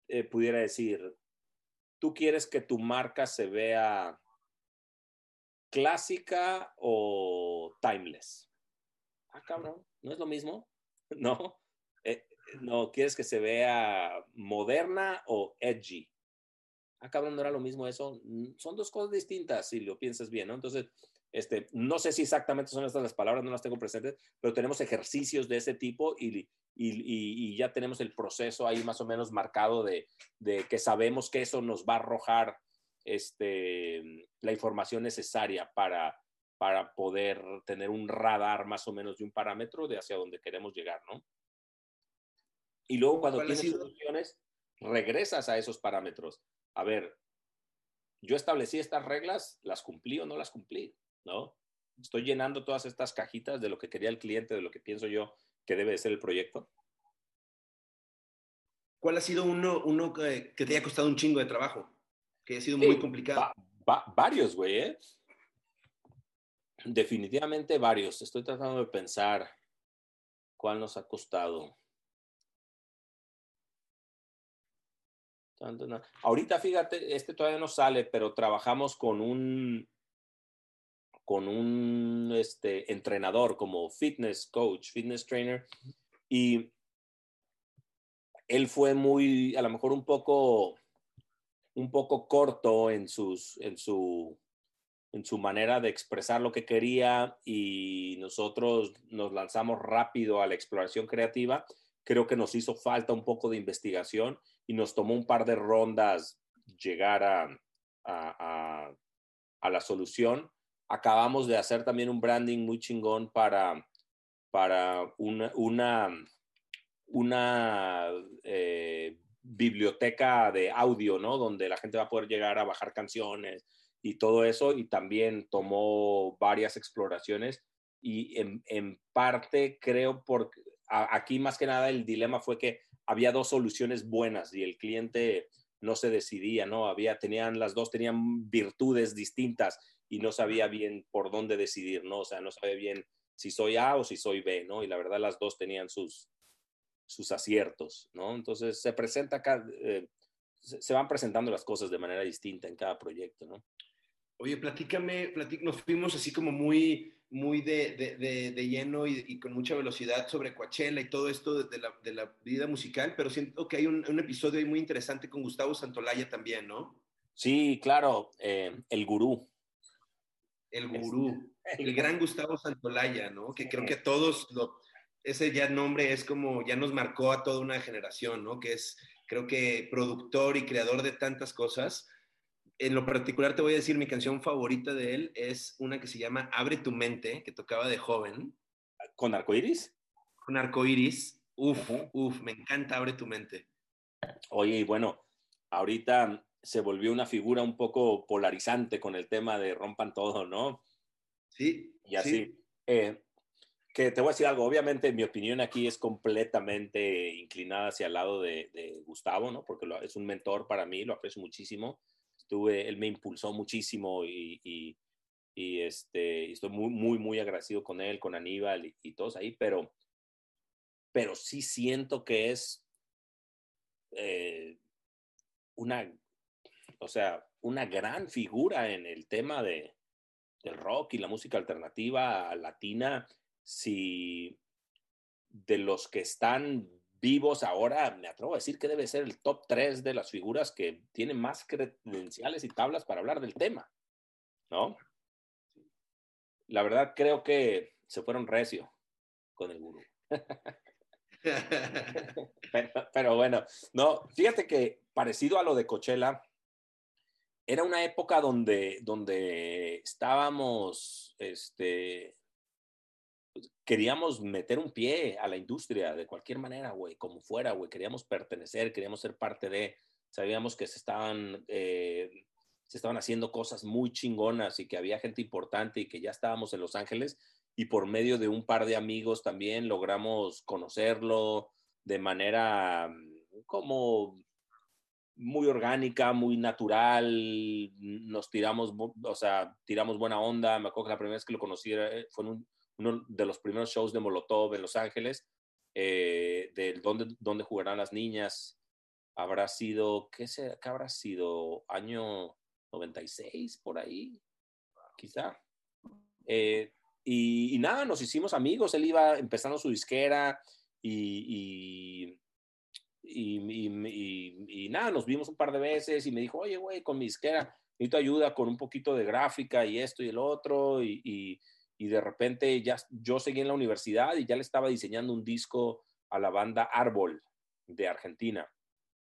eh, pudiera decir, tú quieres que tu marca se vea clásica o timeless. Ah, cabrón, ¿no es lo mismo? No. Eh, no, ¿quieres que se vea moderna o edgy? Ah, cabrón, no era lo mismo eso. Mm, son dos cosas distintas, si lo piensas bien, ¿no? Entonces, este, no sé si exactamente son estas las palabras, no las tengo presentes, pero tenemos ejercicios de ese tipo y, y, y ya tenemos el proceso ahí más o menos marcado de, de que sabemos que eso nos va a arrojar este, la información necesaria para, para poder tener un radar más o menos de un parámetro de hacia dónde queremos llegar, ¿no? Y luego cuando tienes soluciones, regresas a esos parámetros. a ver, yo establecí estas reglas, las cumplí o no las cumplí, ¿no? Estoy llenando todas estas cajitas de lo que quería el cliente, de lo que pienso yo que debe de ser el proyecto. ¿Cuál ha sido uno, uno que, te haya costado un chingo de trabajo? Que ha sido muy complicado. varios, güey, ¿eh? Definitivamente varios. Estoy tratando de pensar cuál nos ha costado. Ahorita, fíjate, este todavía no sale, pero trabajamos con un con un este, entrenador como fitness coach, fitness trainer, y él fue muy, a lo mejor un poco, un poco corto en, sus, en, su, en su manera de expresar lo que quería y nosotros nos lanzamos rápido a la exploración creativa. Creo que nos hizo falta un poco de investigación y nos tomó un par de rondas llegar a, a, la solución acabamos de hacer también un branding muy chingón para, para una, una, una eh, biblioteca de audio, ¿no? Donde la gente va a poder llegar a bajar canciones y todo eso. Y también tomó varias exploraciones. Y en, en parte creo, porque aquí más que nada el dilema fue que había dos soluciones buenas y el cliente no se decidía, ¿no? Había, tenían, las dos tenían virtudes distintas y no sabía bien por dónde decidir, ¿no? O sea, no sabía bien si soy A o si soy B, ¿no? Y la verdad las dos tenían sus, sus aciertos, ¿no? Entonces se presenta acá, eh, se van presentando las cosas de manera distinta en cada proyecto, ¿no? Oye, platícame, nos fuimos así como muy, muy de, de, de, lleno y, con mucha velocidad sobre Coachella y todo esto de la, de la vida musical, pero siento que hay un, un, episodio muy interesante con Gustavo Santolaya también, ¿no? Sí, claro, eh, el gurú el gurú, el gran Gustavo Santolaya, ¿no? Que creo que todos, lo, ese ya nombre es como, ya nos marcó a toda una generación, ¿no? Que es, creo que productor y creador de tantas cosas. En lo particular te voy a decir, mi canción favorita de él es una que se llama Abre tu mente, que tocaba de joven. ¿Con arcoiris? Con arcoiris. Uf, uf, me encanta Abre tu mente. Oye, y bueno, ahorita se volvió una figura un poco polarizante con el tema de rompan todo, ¿no? Sí. Y así. Eh, que te voy a decir algo, obviamente mi opinión aquí es completamente inclinada hacia el lado de, Gustavo, ¿no? Porque es un mentor para mí, lo aprecio muchísimo. Estuve, él me impulsó muchísimo y, y, este, estoy muy, muy, muy agradecido con él, con Aníbal y, todos ahí, pero, pero sí siento que es eh, una o sea, una gran figura en el tema de, del rock y la música alternativa latina. Si de los que están vivos ahora, me atrevo a decir que debe ser el top 3 de las figuras que tienen más credenciales y tablas para hablar del tema, ¿no? La verdad creo que se fueron recio con el gurú. pero, pero, bueno, no, fíjate que parecido a lo de Coachella, era una época donde, donde estábamos, este, queríamos meter un pie a la industria de cualquier manera, güey, como fuera, güey, queríamos pertenecer, queríamos ser parte de, sabíamos que se estaban, eh, se estaban haciendo cosas muy chingonas y que había gente importante y que ya estábamos en Los Ángeles y por medio de un par de amigos también logramos conocerlo de manera mm, como muy orgánica, muy natural, nos tiramos, o sea, tiramos buena onda. Me acuerdo que la primera vez que lo conocí eh, fue en uno de los primeros shows de Molotov en Los Ángeles, eh, de dónde, dónde jugarán las niñas. Habrá sido, ¿qué, ¿qué habrá sido? Año 96, por ahí, quizá. Eh, y, nada, nos hicimos amigos. Él iba empezando su disquera y y, nada, nos vimos un par de veces y me dijo, oye, güey, con mi disquera necesito ayuda con un poquito de gráfica y esto y el otro. Y, de repente ya yo seguí en la universidad y ya le estaba diseñando un disco a la banda Árbol de Argentina,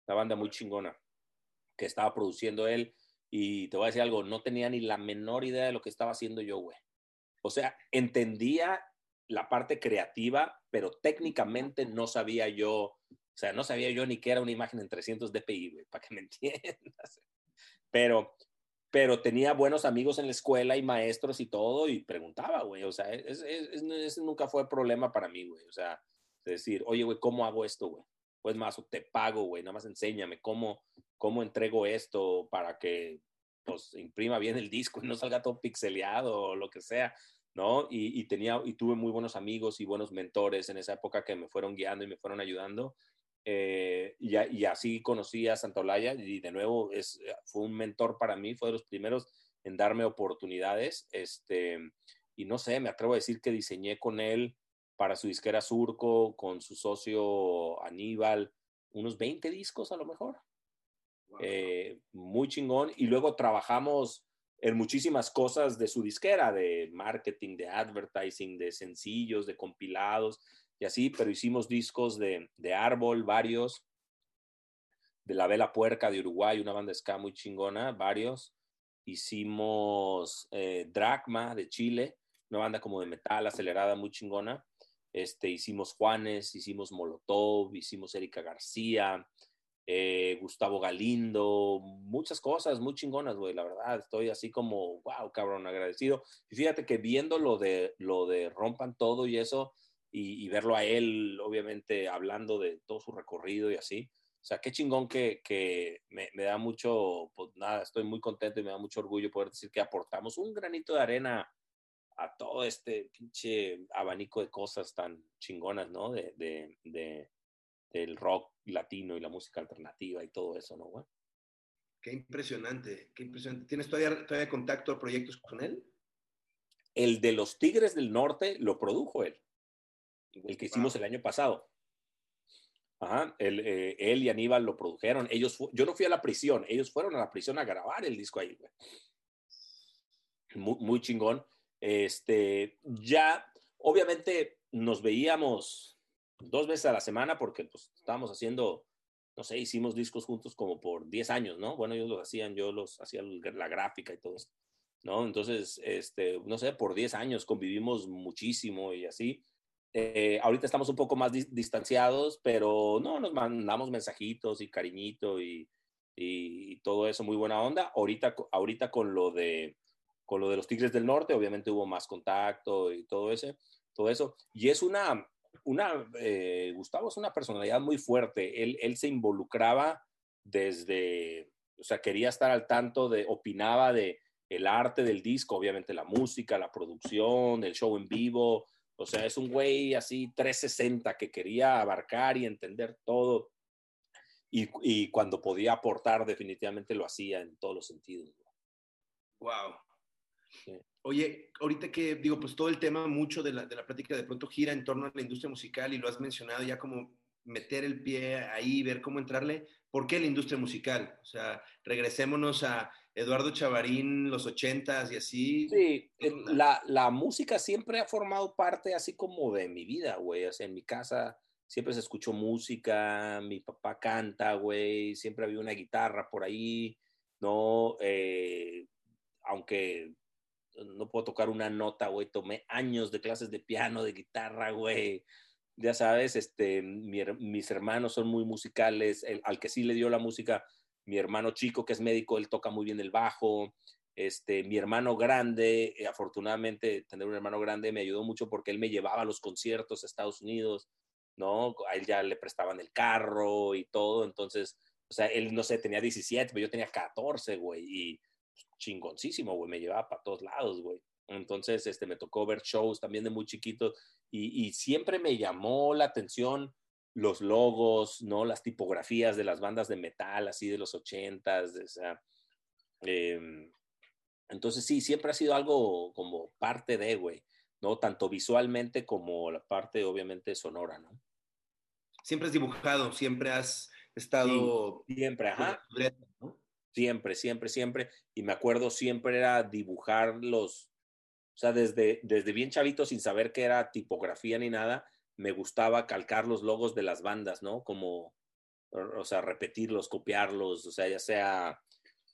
una banda muy chingona que estaba produciendo él. Y te voy a decir algo, no tenía ni la menor idea de lo que estaba haciendo yo, güey. O sea, entendía la parte creativa, pero técnicamente no sabía yo o sea, no sabía yo ni que era una imagen en 300 dpi, güey, para que me entiendas. pero, pero tenía buenos amigos en la escuela y maestros y todo, y preguntaba, güey, o sea, ese nunca fue problema para mí, güey, o sea, decir, oye, güey, ¿cómo hago esto, güey? Pues más, te pago, güey, nada más enséñame cómo, cómo entrego esto para que, pues, imprima bien el disco y no salga todo pixeleado o lo que sea. ¿no? Y, tenía, y tuve muy buenos amigos y buenos mentores en esa época que me fueron guiando y me fueron ayudando. Eh, y, y, así conocí a Santolaya y de nuevo es, fue un mentor para mí, fue de los primeros en darme oportunidades. Este, y no sé, me atrevo a decir que diseñé con él para su disquera Surco, con su socio Aníbal, unos 20 discos a lo mejor. Eh, muy chingón. Y luego trabajamos en muchísimas cosas de su disquera, de marketing, de advertising, de sencillos, de compilados así, pero hicimos discos de, de Árbol, varios, de La Vela Puerca de Uruguay, una banda ska muy chingona, varios. Hicimos eh, Dracma de Chile, una banda como de metal acelerada muy chingona. Este, hicimos Juanes, hicimos Molotov, hicimos Erika García, eh, Gustavo Galindo, muchas cosas muy chingonas, güey, la verdad, estoy así como, wow, cabrón, agradecido. Y fíjate que viendo lo de, lo de Rompan Todo y eso, y, verlo a él, obviamente, hablando de todo su recorrido y así, o sea, qué chingón que, que me, me, da mucho, pues nada, estoy muy contento y me da mucho orgullo poder decir que aportamos un granito de arena a todo este pinche abanico de cosas tan chingonas, ¿no? De, de, de, del rock latino y la música alternativa y todo eso, ¿no, güey? Qué impresionante, qué impresionante. ¿Tienes todavía, todavía contacto a proyectos con él? El de los Tigres del Norte lo produjo él, el que hicimos el año pasado. Ajá, él, eh, él, y Aníbal lo produjeron. Ellos, yo no fui a la prisión, ellos fueron a la prisión a grabar el disco ahí, güey. Muy, muy chingón. Este, ya, obviamente nos veíamos dos veces a la semana porque pues estábamos haciendo, no sé, hicimos discos juntos como por 10 años, ¿no? Bueno, ellos los hacían, yo los hacía la gráfica y todo eso, ¿no? Entonces, este, no sé, por 10 años convivimos muchísimo y así. Eh, ahorita estamos un poco más distanciados, pero no, nos mandamos mensajitos y cariñito y, todo eso, muy buena onda. Ahorita, ahorita con lo de con lo de los Tigres del Norte, obviamente hubo más contacto y todo ese, todo eso. Y es una, una, eh, Gustavo es una personalidad muy fuerte. Él, él se involucraba desde, o sea, quería estar al tanto de, opinaba de el arte del disco, obviamente la música, la producción, el show en vivo. O sea, es un güey así 360 que quería abarcar y entender todo. Y, y cuando podía aportar, definitivamente lo hacía en todos los sentidos. Wow. Oye, ahorita que digo, pues todo el tema mucho de la, de la plática de pronto gira en torno a la industria musical y lo has mencionado ya como meter el pie ahí, ver cómo entrarle. ¿Por qué la industria musical? O sea, regresémonos a Eduardo Chavarín, los ochentas y así. Sí, la, la, música siempre ha formado parte así como de mi vida, güey. O sea, en mi casa siempre se escuchó música, mi papá canta, güey, siempre había una guitarra por ahí, ¿no? Eh, aunque no puedo tocar una nota, güey. Tomé años de clases de piano, de guitarra, güey. Ya sabes, este, mis hermanos son muy musicales. al que sí le dio la música, mi hermano chico, que es médico, él toca muy bien el bajo. Este, mi hermano grande, eh, afortunadamente, tener un hermano grande me ayudó mucho porque él me llevaba a los conciertos a Estados Unidos, ¿no? A él ya le prestaban el carro y todo. Entonces, o sea, él, no sé, tenía 17, pero yo tenía 14, güey. Y chingoncísimo, güey, me llevaba para todos lados, güey. Entonces, este, me tocó ver shows también de muy chiquito y, siempre me llamó la atención los logos, ¿no? Las tipografías de las bandas de metal, así de los ochentas, o sea, em, entonces sí, siempre ha sido algo como parte de, güey, ¿no? Tanto visualmente como la parte, obviamente, sonora, ¿no? Siempre has dibujado, siempre has estado... siempre, ajá. Siempre, siempre, siempre. Y me acuerdo siempre era dibujar los, o sea, desde, desde bien chavito, sin saber qué era tipografía ni nada, me gustaba calcar los logos de las bandas, ¿no? Como, o sea, repetirlos, copiarlos, o sea, ya sea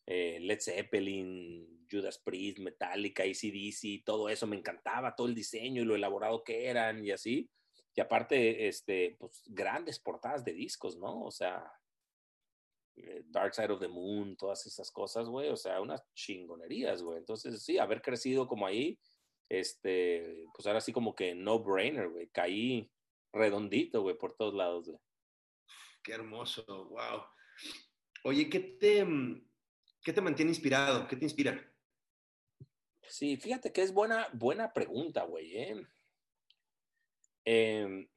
eh, Led Zeppelin, Judas Priest, Metallica, ACDC, todo eso me encantaba, todo el diseño y lo elaborado que eran y así. Y aparte, este, pues grandes portadas de discos, ¿no? O sea, eh, Dark Side of the Moon, todas esas cosas, güey, o sea, unas chingonerías, güey. Entonces, sí, haber crecido como ahí, este, pues ahora sí como que no brainer, güey, caí redondito, güey, por todos lados, güey. Qué hermoso, wow. Oye, ¿qué te, qué te mantiene inspirado? ¿Qué te inspira? Sí, fíjate que es buena, buena pregunta, güey, ¿eh? eh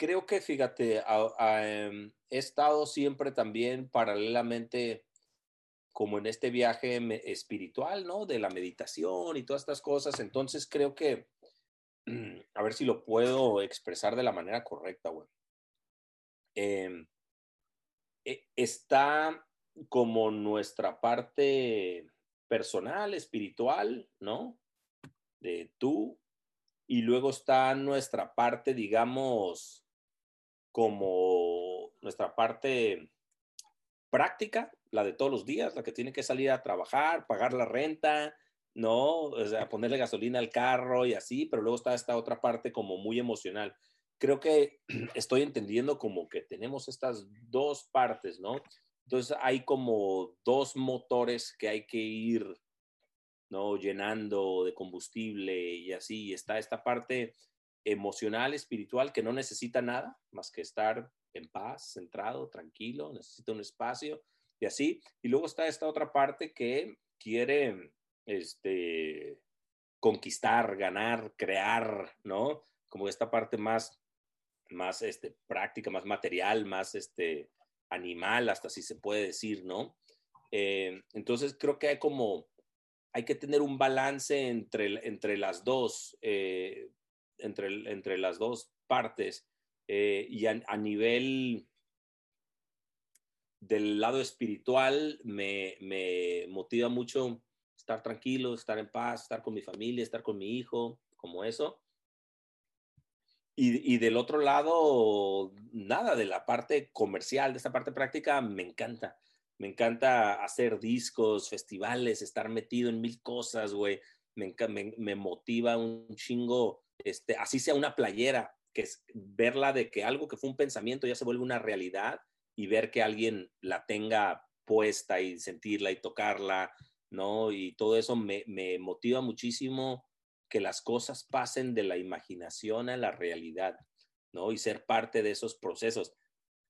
creo que, fíjate, em, he estado siempre también paralelamente como en este viaje espiritual, ¿no? De la meditación y todas estas cosas. Entonces creo que, a ver si lo puedo expresar de la manera correcta, güey. Em, e, está como nuestra parte personal, espiritual, ¿no? De tú. Y luego está nuestra parte, digamos, como nuestra parte práctica, la de todos los días, la que tiene que salir a trabajar, pagar la renta, ¿no? O sea, ponerle gasolina al carro y así, pero luego está esta otra parte como muy emocional. Creo que estoy entendiendo como que tenemos estas dos partes, ¿no? Entonces hay como dos motores que hay que ir, ¿no? Llenando de combustible y así. Está esta parte emocional, espiritual, que no necesita nada más que estar en paz, centrado, tranquilo, necesita un espacio y así. Y luego está esta otra parte que quiere este, conquistar, ganar, crear, ¿no? Como esta parte más, más este, práctica, más material, más este, animal, hasta si se puede decir, ¿no? Eh, entonces creo que hay como, hay que tener un balance entre, entre las dos. Eh, entre, entre las dos partes eh, y a, nivel del lado espiritual me, me, motiva mucho estar tranquilo, estar en paz, estar con mi familia, estar con mi hijo, como eso. Y, y, del otro lado, nada, de la parte comercial, de esta parte práctica, me encanta. Me encanta hacer discos, festivales, estar metido en mil cosas, güey. Me, me, me, motiva un chingo este, así sea una playera, que es verla de que algo que fue un pensamiento ya se vuelve una realidad y ver que alguien la tenga puesta y sentirla y tocarla, ¿no? Y todo eso me, me motiva muchísimo que las cosas pasen de la imaginación a la realidad, ¿no? Y ser parte de esos procesos.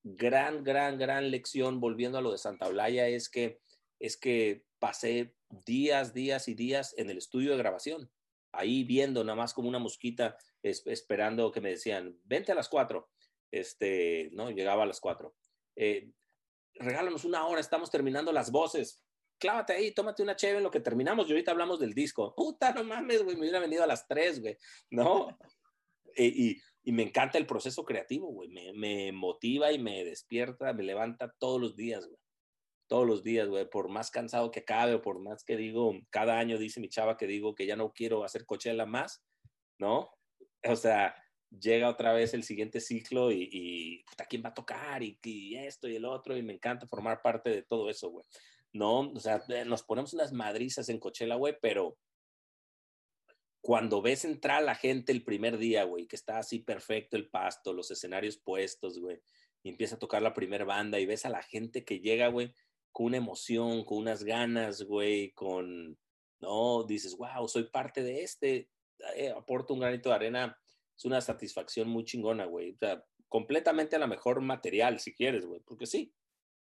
Gran, gran, gran lección, volviendo a lo de Santa Blaya, es que, es que pasé días, días y días en el estudio de grabación ahí viendo nada más como una mosquita, esperando que me decían, vente a las cuatro. Este, ¿no? Llegaba a las cuatro. Eh, regálanos una hora, estamos terminando las voces. Clávate ahí, tómate una chévere en lo que terminamos y ahorita hablamos del disco. Puta, no mames, güey, me hubiera venido a las tres, güey, ¿no? y, y, me encanta el proceso creativo, güey, me, me motiva y me despierta, me levanta todos los días, güey todos los días, güey, por más cansado que acabe o por más que digo, cada año dice mi chava que digo que ya no quiero hacer Coachella más, ¿no? O sea, llega otra vez el siguiente ciclo y, y ¿quién va a tocar? Y, y, esto y el otro, y me encanta formar parte de todo eso, güey. No, o sea, nos ponemos unas madrizas en Coachella, güey, pero cuando ves entrar a la gente el primer día, güey, que está así perfecto el pasto, los escenarios puestos, güey, y empieza a tocar la primera banda y ves a la gente que llega, güey, con una emoción, con unas ganas, güey, con, no, dices, wow, soy parte de este, eh, aporto un granito de arena, es una satisfacción muy chingona, güey. O sea, completamente a la mejor material, si quieres, güey, porque sí,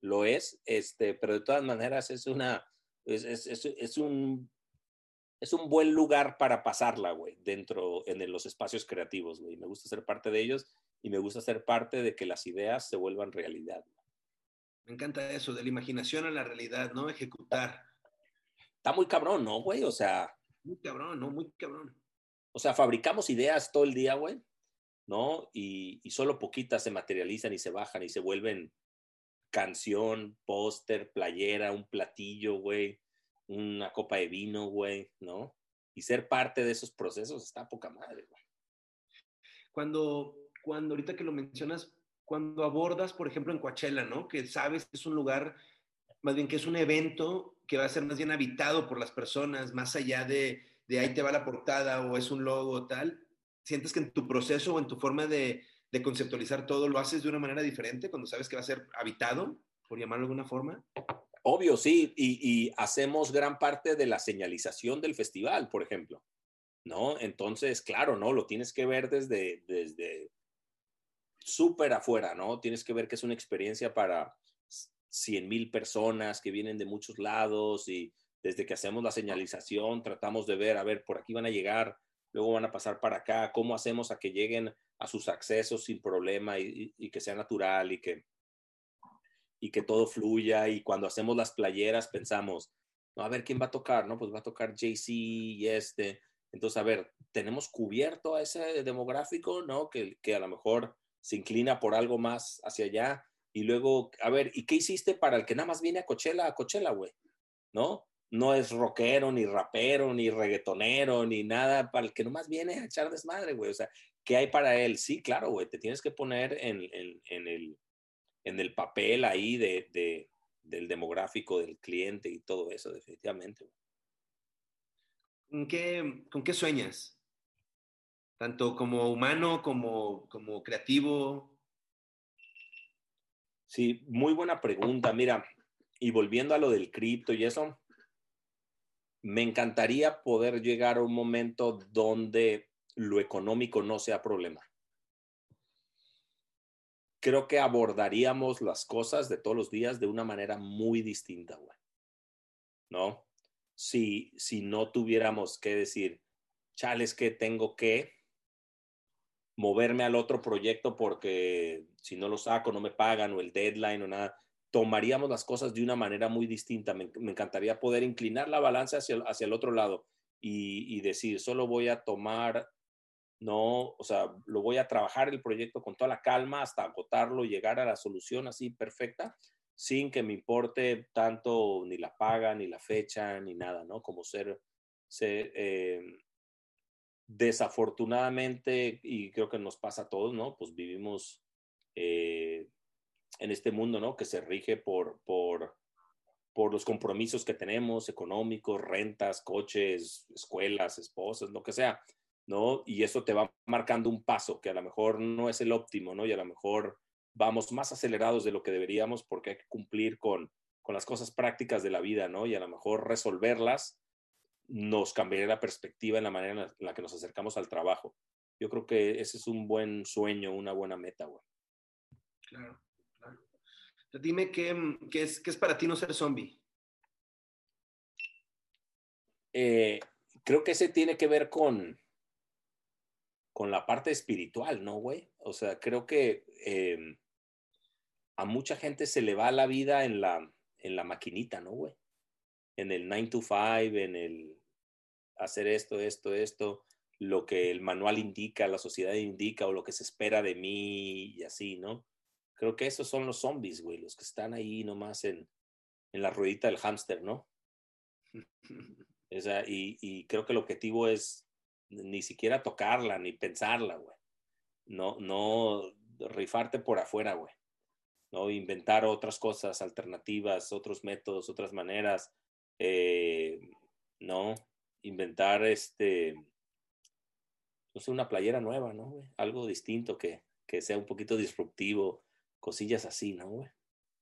lo es, este, pero de todas maneras es una, es, es, es, es un, es un buen lugar para pasarla, güey, dentro, en los espacios creativos, güey. Me gusta ser parte de ellos y me gusta ser parte de que las ideas se vuelvan realidad. Me encanta eso, de la imaginación a la realidad, ¿no? Ejecutar. Está muy cabrón, ¿no, güey? O sea. Muy cabrón, ¿no? Muy cabrón. O sea, fabricamos ideas todo el día, güey, ¿no? Y, solo poquitas se materializan y se bajan y se vuelven canción, póster, playera, un platillo, güey, una copa de vino, güey, ¿no? Y ser parte de esos procesos está poca madre, güey. Cuando, cuando ahorita que lo mencionas, cuando abordas, por ejemplo, en Coachella, ¿no? Que sabes que es un lugar, más bien que es un evento que va a ser más bien habitado por las personas, más allá de, de ahí te va la portada o es un logo o tal. ¿Sientes que en tu proceso o en tu forma de, conceptualizar todo, ¿lo haces de una manera diferente cuando sabes que va a ser habitado, por llamarlo de alguna forma? Obvio, sí, y, hacemos gran parte de la señalización del festival, por ejemplo, ¿no? Entonces, claro, ¿no? Lo tienes que ver desde, desde súper afuera, ¿no? Tienes que ver que es una experiencia para 100 mil personas que vienen de muchos lados y desde que hacemos la señalización tratamos de ver, a ver, por aquí van a llegar, luego van a pasar para acá, cómo hacemos a que lleguen a sus accesos sin problema y, que sea natural y que, y que todo fluya. Y cuando hacemos las playeras pensamos, no, a ver, ¿quién va a tocar? No, pues va a tocar JC y este. Entonces, a ver, tenemos cubierto a ese demográfico, ¿no? Que, que a lo mejor se inclina por algo más hacia allá. Y luego, a ver, ¿y qué hiciste para el que nada más viene a Coachella, a Coachella, güey? ¿No? No es rockero, ni rapero, ni reggaetonero, ni nada, para el que nomás viene a echar desmadre, güey. O sea, ¿qué hay para él? Sí, claro, güey, te tienes que poner en, el, en el papel ahí de, del demográfico del cliente y todo eso, definitivamente. ¿Con qué, ¿Con qué sueñas? Tanto como humano como, como creativo. Sí, muy buena pregunta. Mira, y volviendo a lo del cripto y eso, me encantaría poder llegar a un momento donde lo económico no sea problema. Creo que abordaríamos las cosas de todos los días de una manera muy distinta, güey. ¿No? Si, si no tuviéramos que decir, chales que tengo que moverme al otro proyecto porque si no lo saco no me pagan o el deadline o nada tomaríamos las cosas de una manera muy distinta. Me, encantaría poder inclinar la balanza hacia, hacia el otro lado y, decir, solo voy a tomar, no, o sea, lo voy a trabajar el proyecto con toda la calma hasta agotarlo, llegar a la solución así perfecta, sin que me importe tanto ni la paga, ni la fecha, ni nada, ¿no? Como ser, ser eh, desafortunadamente, y creo que nos pasa a todos, ¿no? Pues vivimos eh, en este mundo, ¿no? Que se rige por, por, por los compromisos que tenemos, económicos, rentas, coches, escuelas, esposas, lo que sea, ¿no? Y eso te va marcando un paso que a lo mejor no es el óptimo, ¿no? Y a lo mejor vamos más acelerados de lo que deberíamos porque hay que cumplir con, con las cosas prácticas de la vida, ¿no? Y a lo mejor resolverlas nos cambiaría la perspectiva en la manera en la que nos acercamos al trabajo. Yo creo que ese es un buen sueño, una buena meta, güey. Claro. Dime qué, es, qué es para ti no ser zombie. Eh, creo que ese tiene que ver con, con la parte espiritual, ¿no, güey? O sea, creo que em, a mucha gente se le va la vida en la, en la maquinita, ¿no, güey? En el 9 to 5, en el hacer esto, esto, esto, lo que el manual indica, la sociedad indica o lo que se espera de mí y así, ¿no? Creo que esos son los zombies, güey, los que están ahí nomás en, en la ruedita del hámster, ¿no? O sea, y, y, creo que el objetivo es ni siquiera tocarla, ni pensarla, güey. No, no rifarte por afuera, güey. ¿no? Inventar otras cosas, alternativas, otros métodos, otras maneras. Eh, ¿No? Inventar este, no sé, una playera nueva, ¿no? Algo distinto que, que sea un poquito disruptivo, cosillas así, ¿no, güey?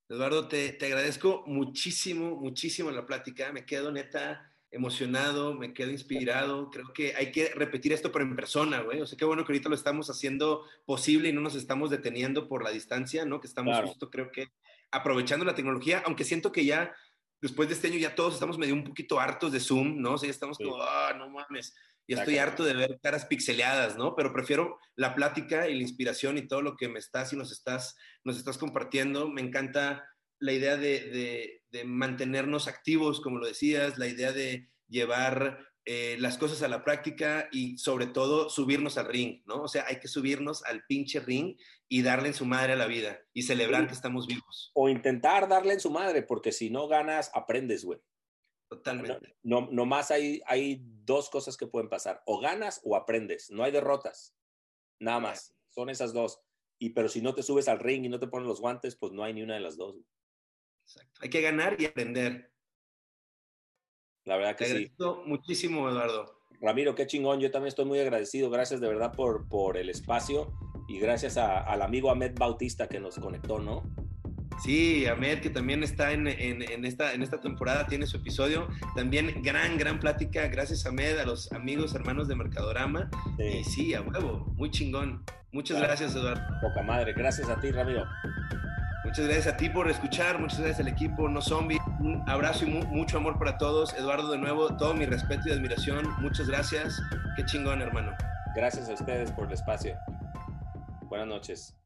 Eduardo, te, te, agradezco muchísimo, muchísimo la plática. Me quedo neta emocionado, me quedo inspirado. Creo que hay que repetir esto, pero en persona, güey. O sea, qué bueno que ahorita lo estamos haciendo posible y no nos estamos deteniendo por la distancia, ¿no? Que estamos justo, creo que, aprovechando la tecnología, aunque siento que ya, después de este año, ya todos estamos medio un poquito hartos de Zoom, ¿no? O sea, ya estamos como, ah, no mames y estoy harto de ver caras pixeleadas, ¿no? Pero prefiero la plática y la inspiración y todo lo que me estás y nos estás, nos estás compartiendo. Me encanta la idea de, de, mantenernos activos, como lo decías, la idea de llevar eh, las cosas a la práctica y sobre todo subirnos al ring, ¿no? O sea, hay que subirnos al pinche ring y darle en su madre a la vida y celebrar que estamos vivos. O intentar darle en su madre, porque si no ganas, aprendes, güey. Totalmente. No, no, más hay, hay dos cosas que pueden pasar. O ganas o aprendes. No hay derrotas. Nada más. Son esas dos. Y pero si no te subes al ring y no te pones los guantes, pues no hay ni una de las dos. Exacto. Hay que ganar y aprender. La verdad que te sí. muchísimo, Eduardo. Ramiro, qué chingón. Yo también estoy muy agradecido. Gracias de verdad por, por el espacio. Y gracias al amigo Ahmed Bautista que nos conectó, ¿no? Sí, Ahmed, que también está en, esta, en esta temporada, tiene su episodio. También gran, gran plática. Gracias, Ahmed, a los amigos, hermanos de Mercadorama. Sí. Y sí, a huevo, muy chingón. Muchas gracias, Eduardo. Poca madre. Gracias a ti, Ramiro. Muchas gracias a ti por escuchar, muchas gracias al equipo No Zombie. Un abrazo y mucho amor para todos. Eduardo, de nuevo, todo mi respeto y admiración. Muchas gracias. Qué chingón, hermano. Gracias a ustedes por el espacio. Buenas noches.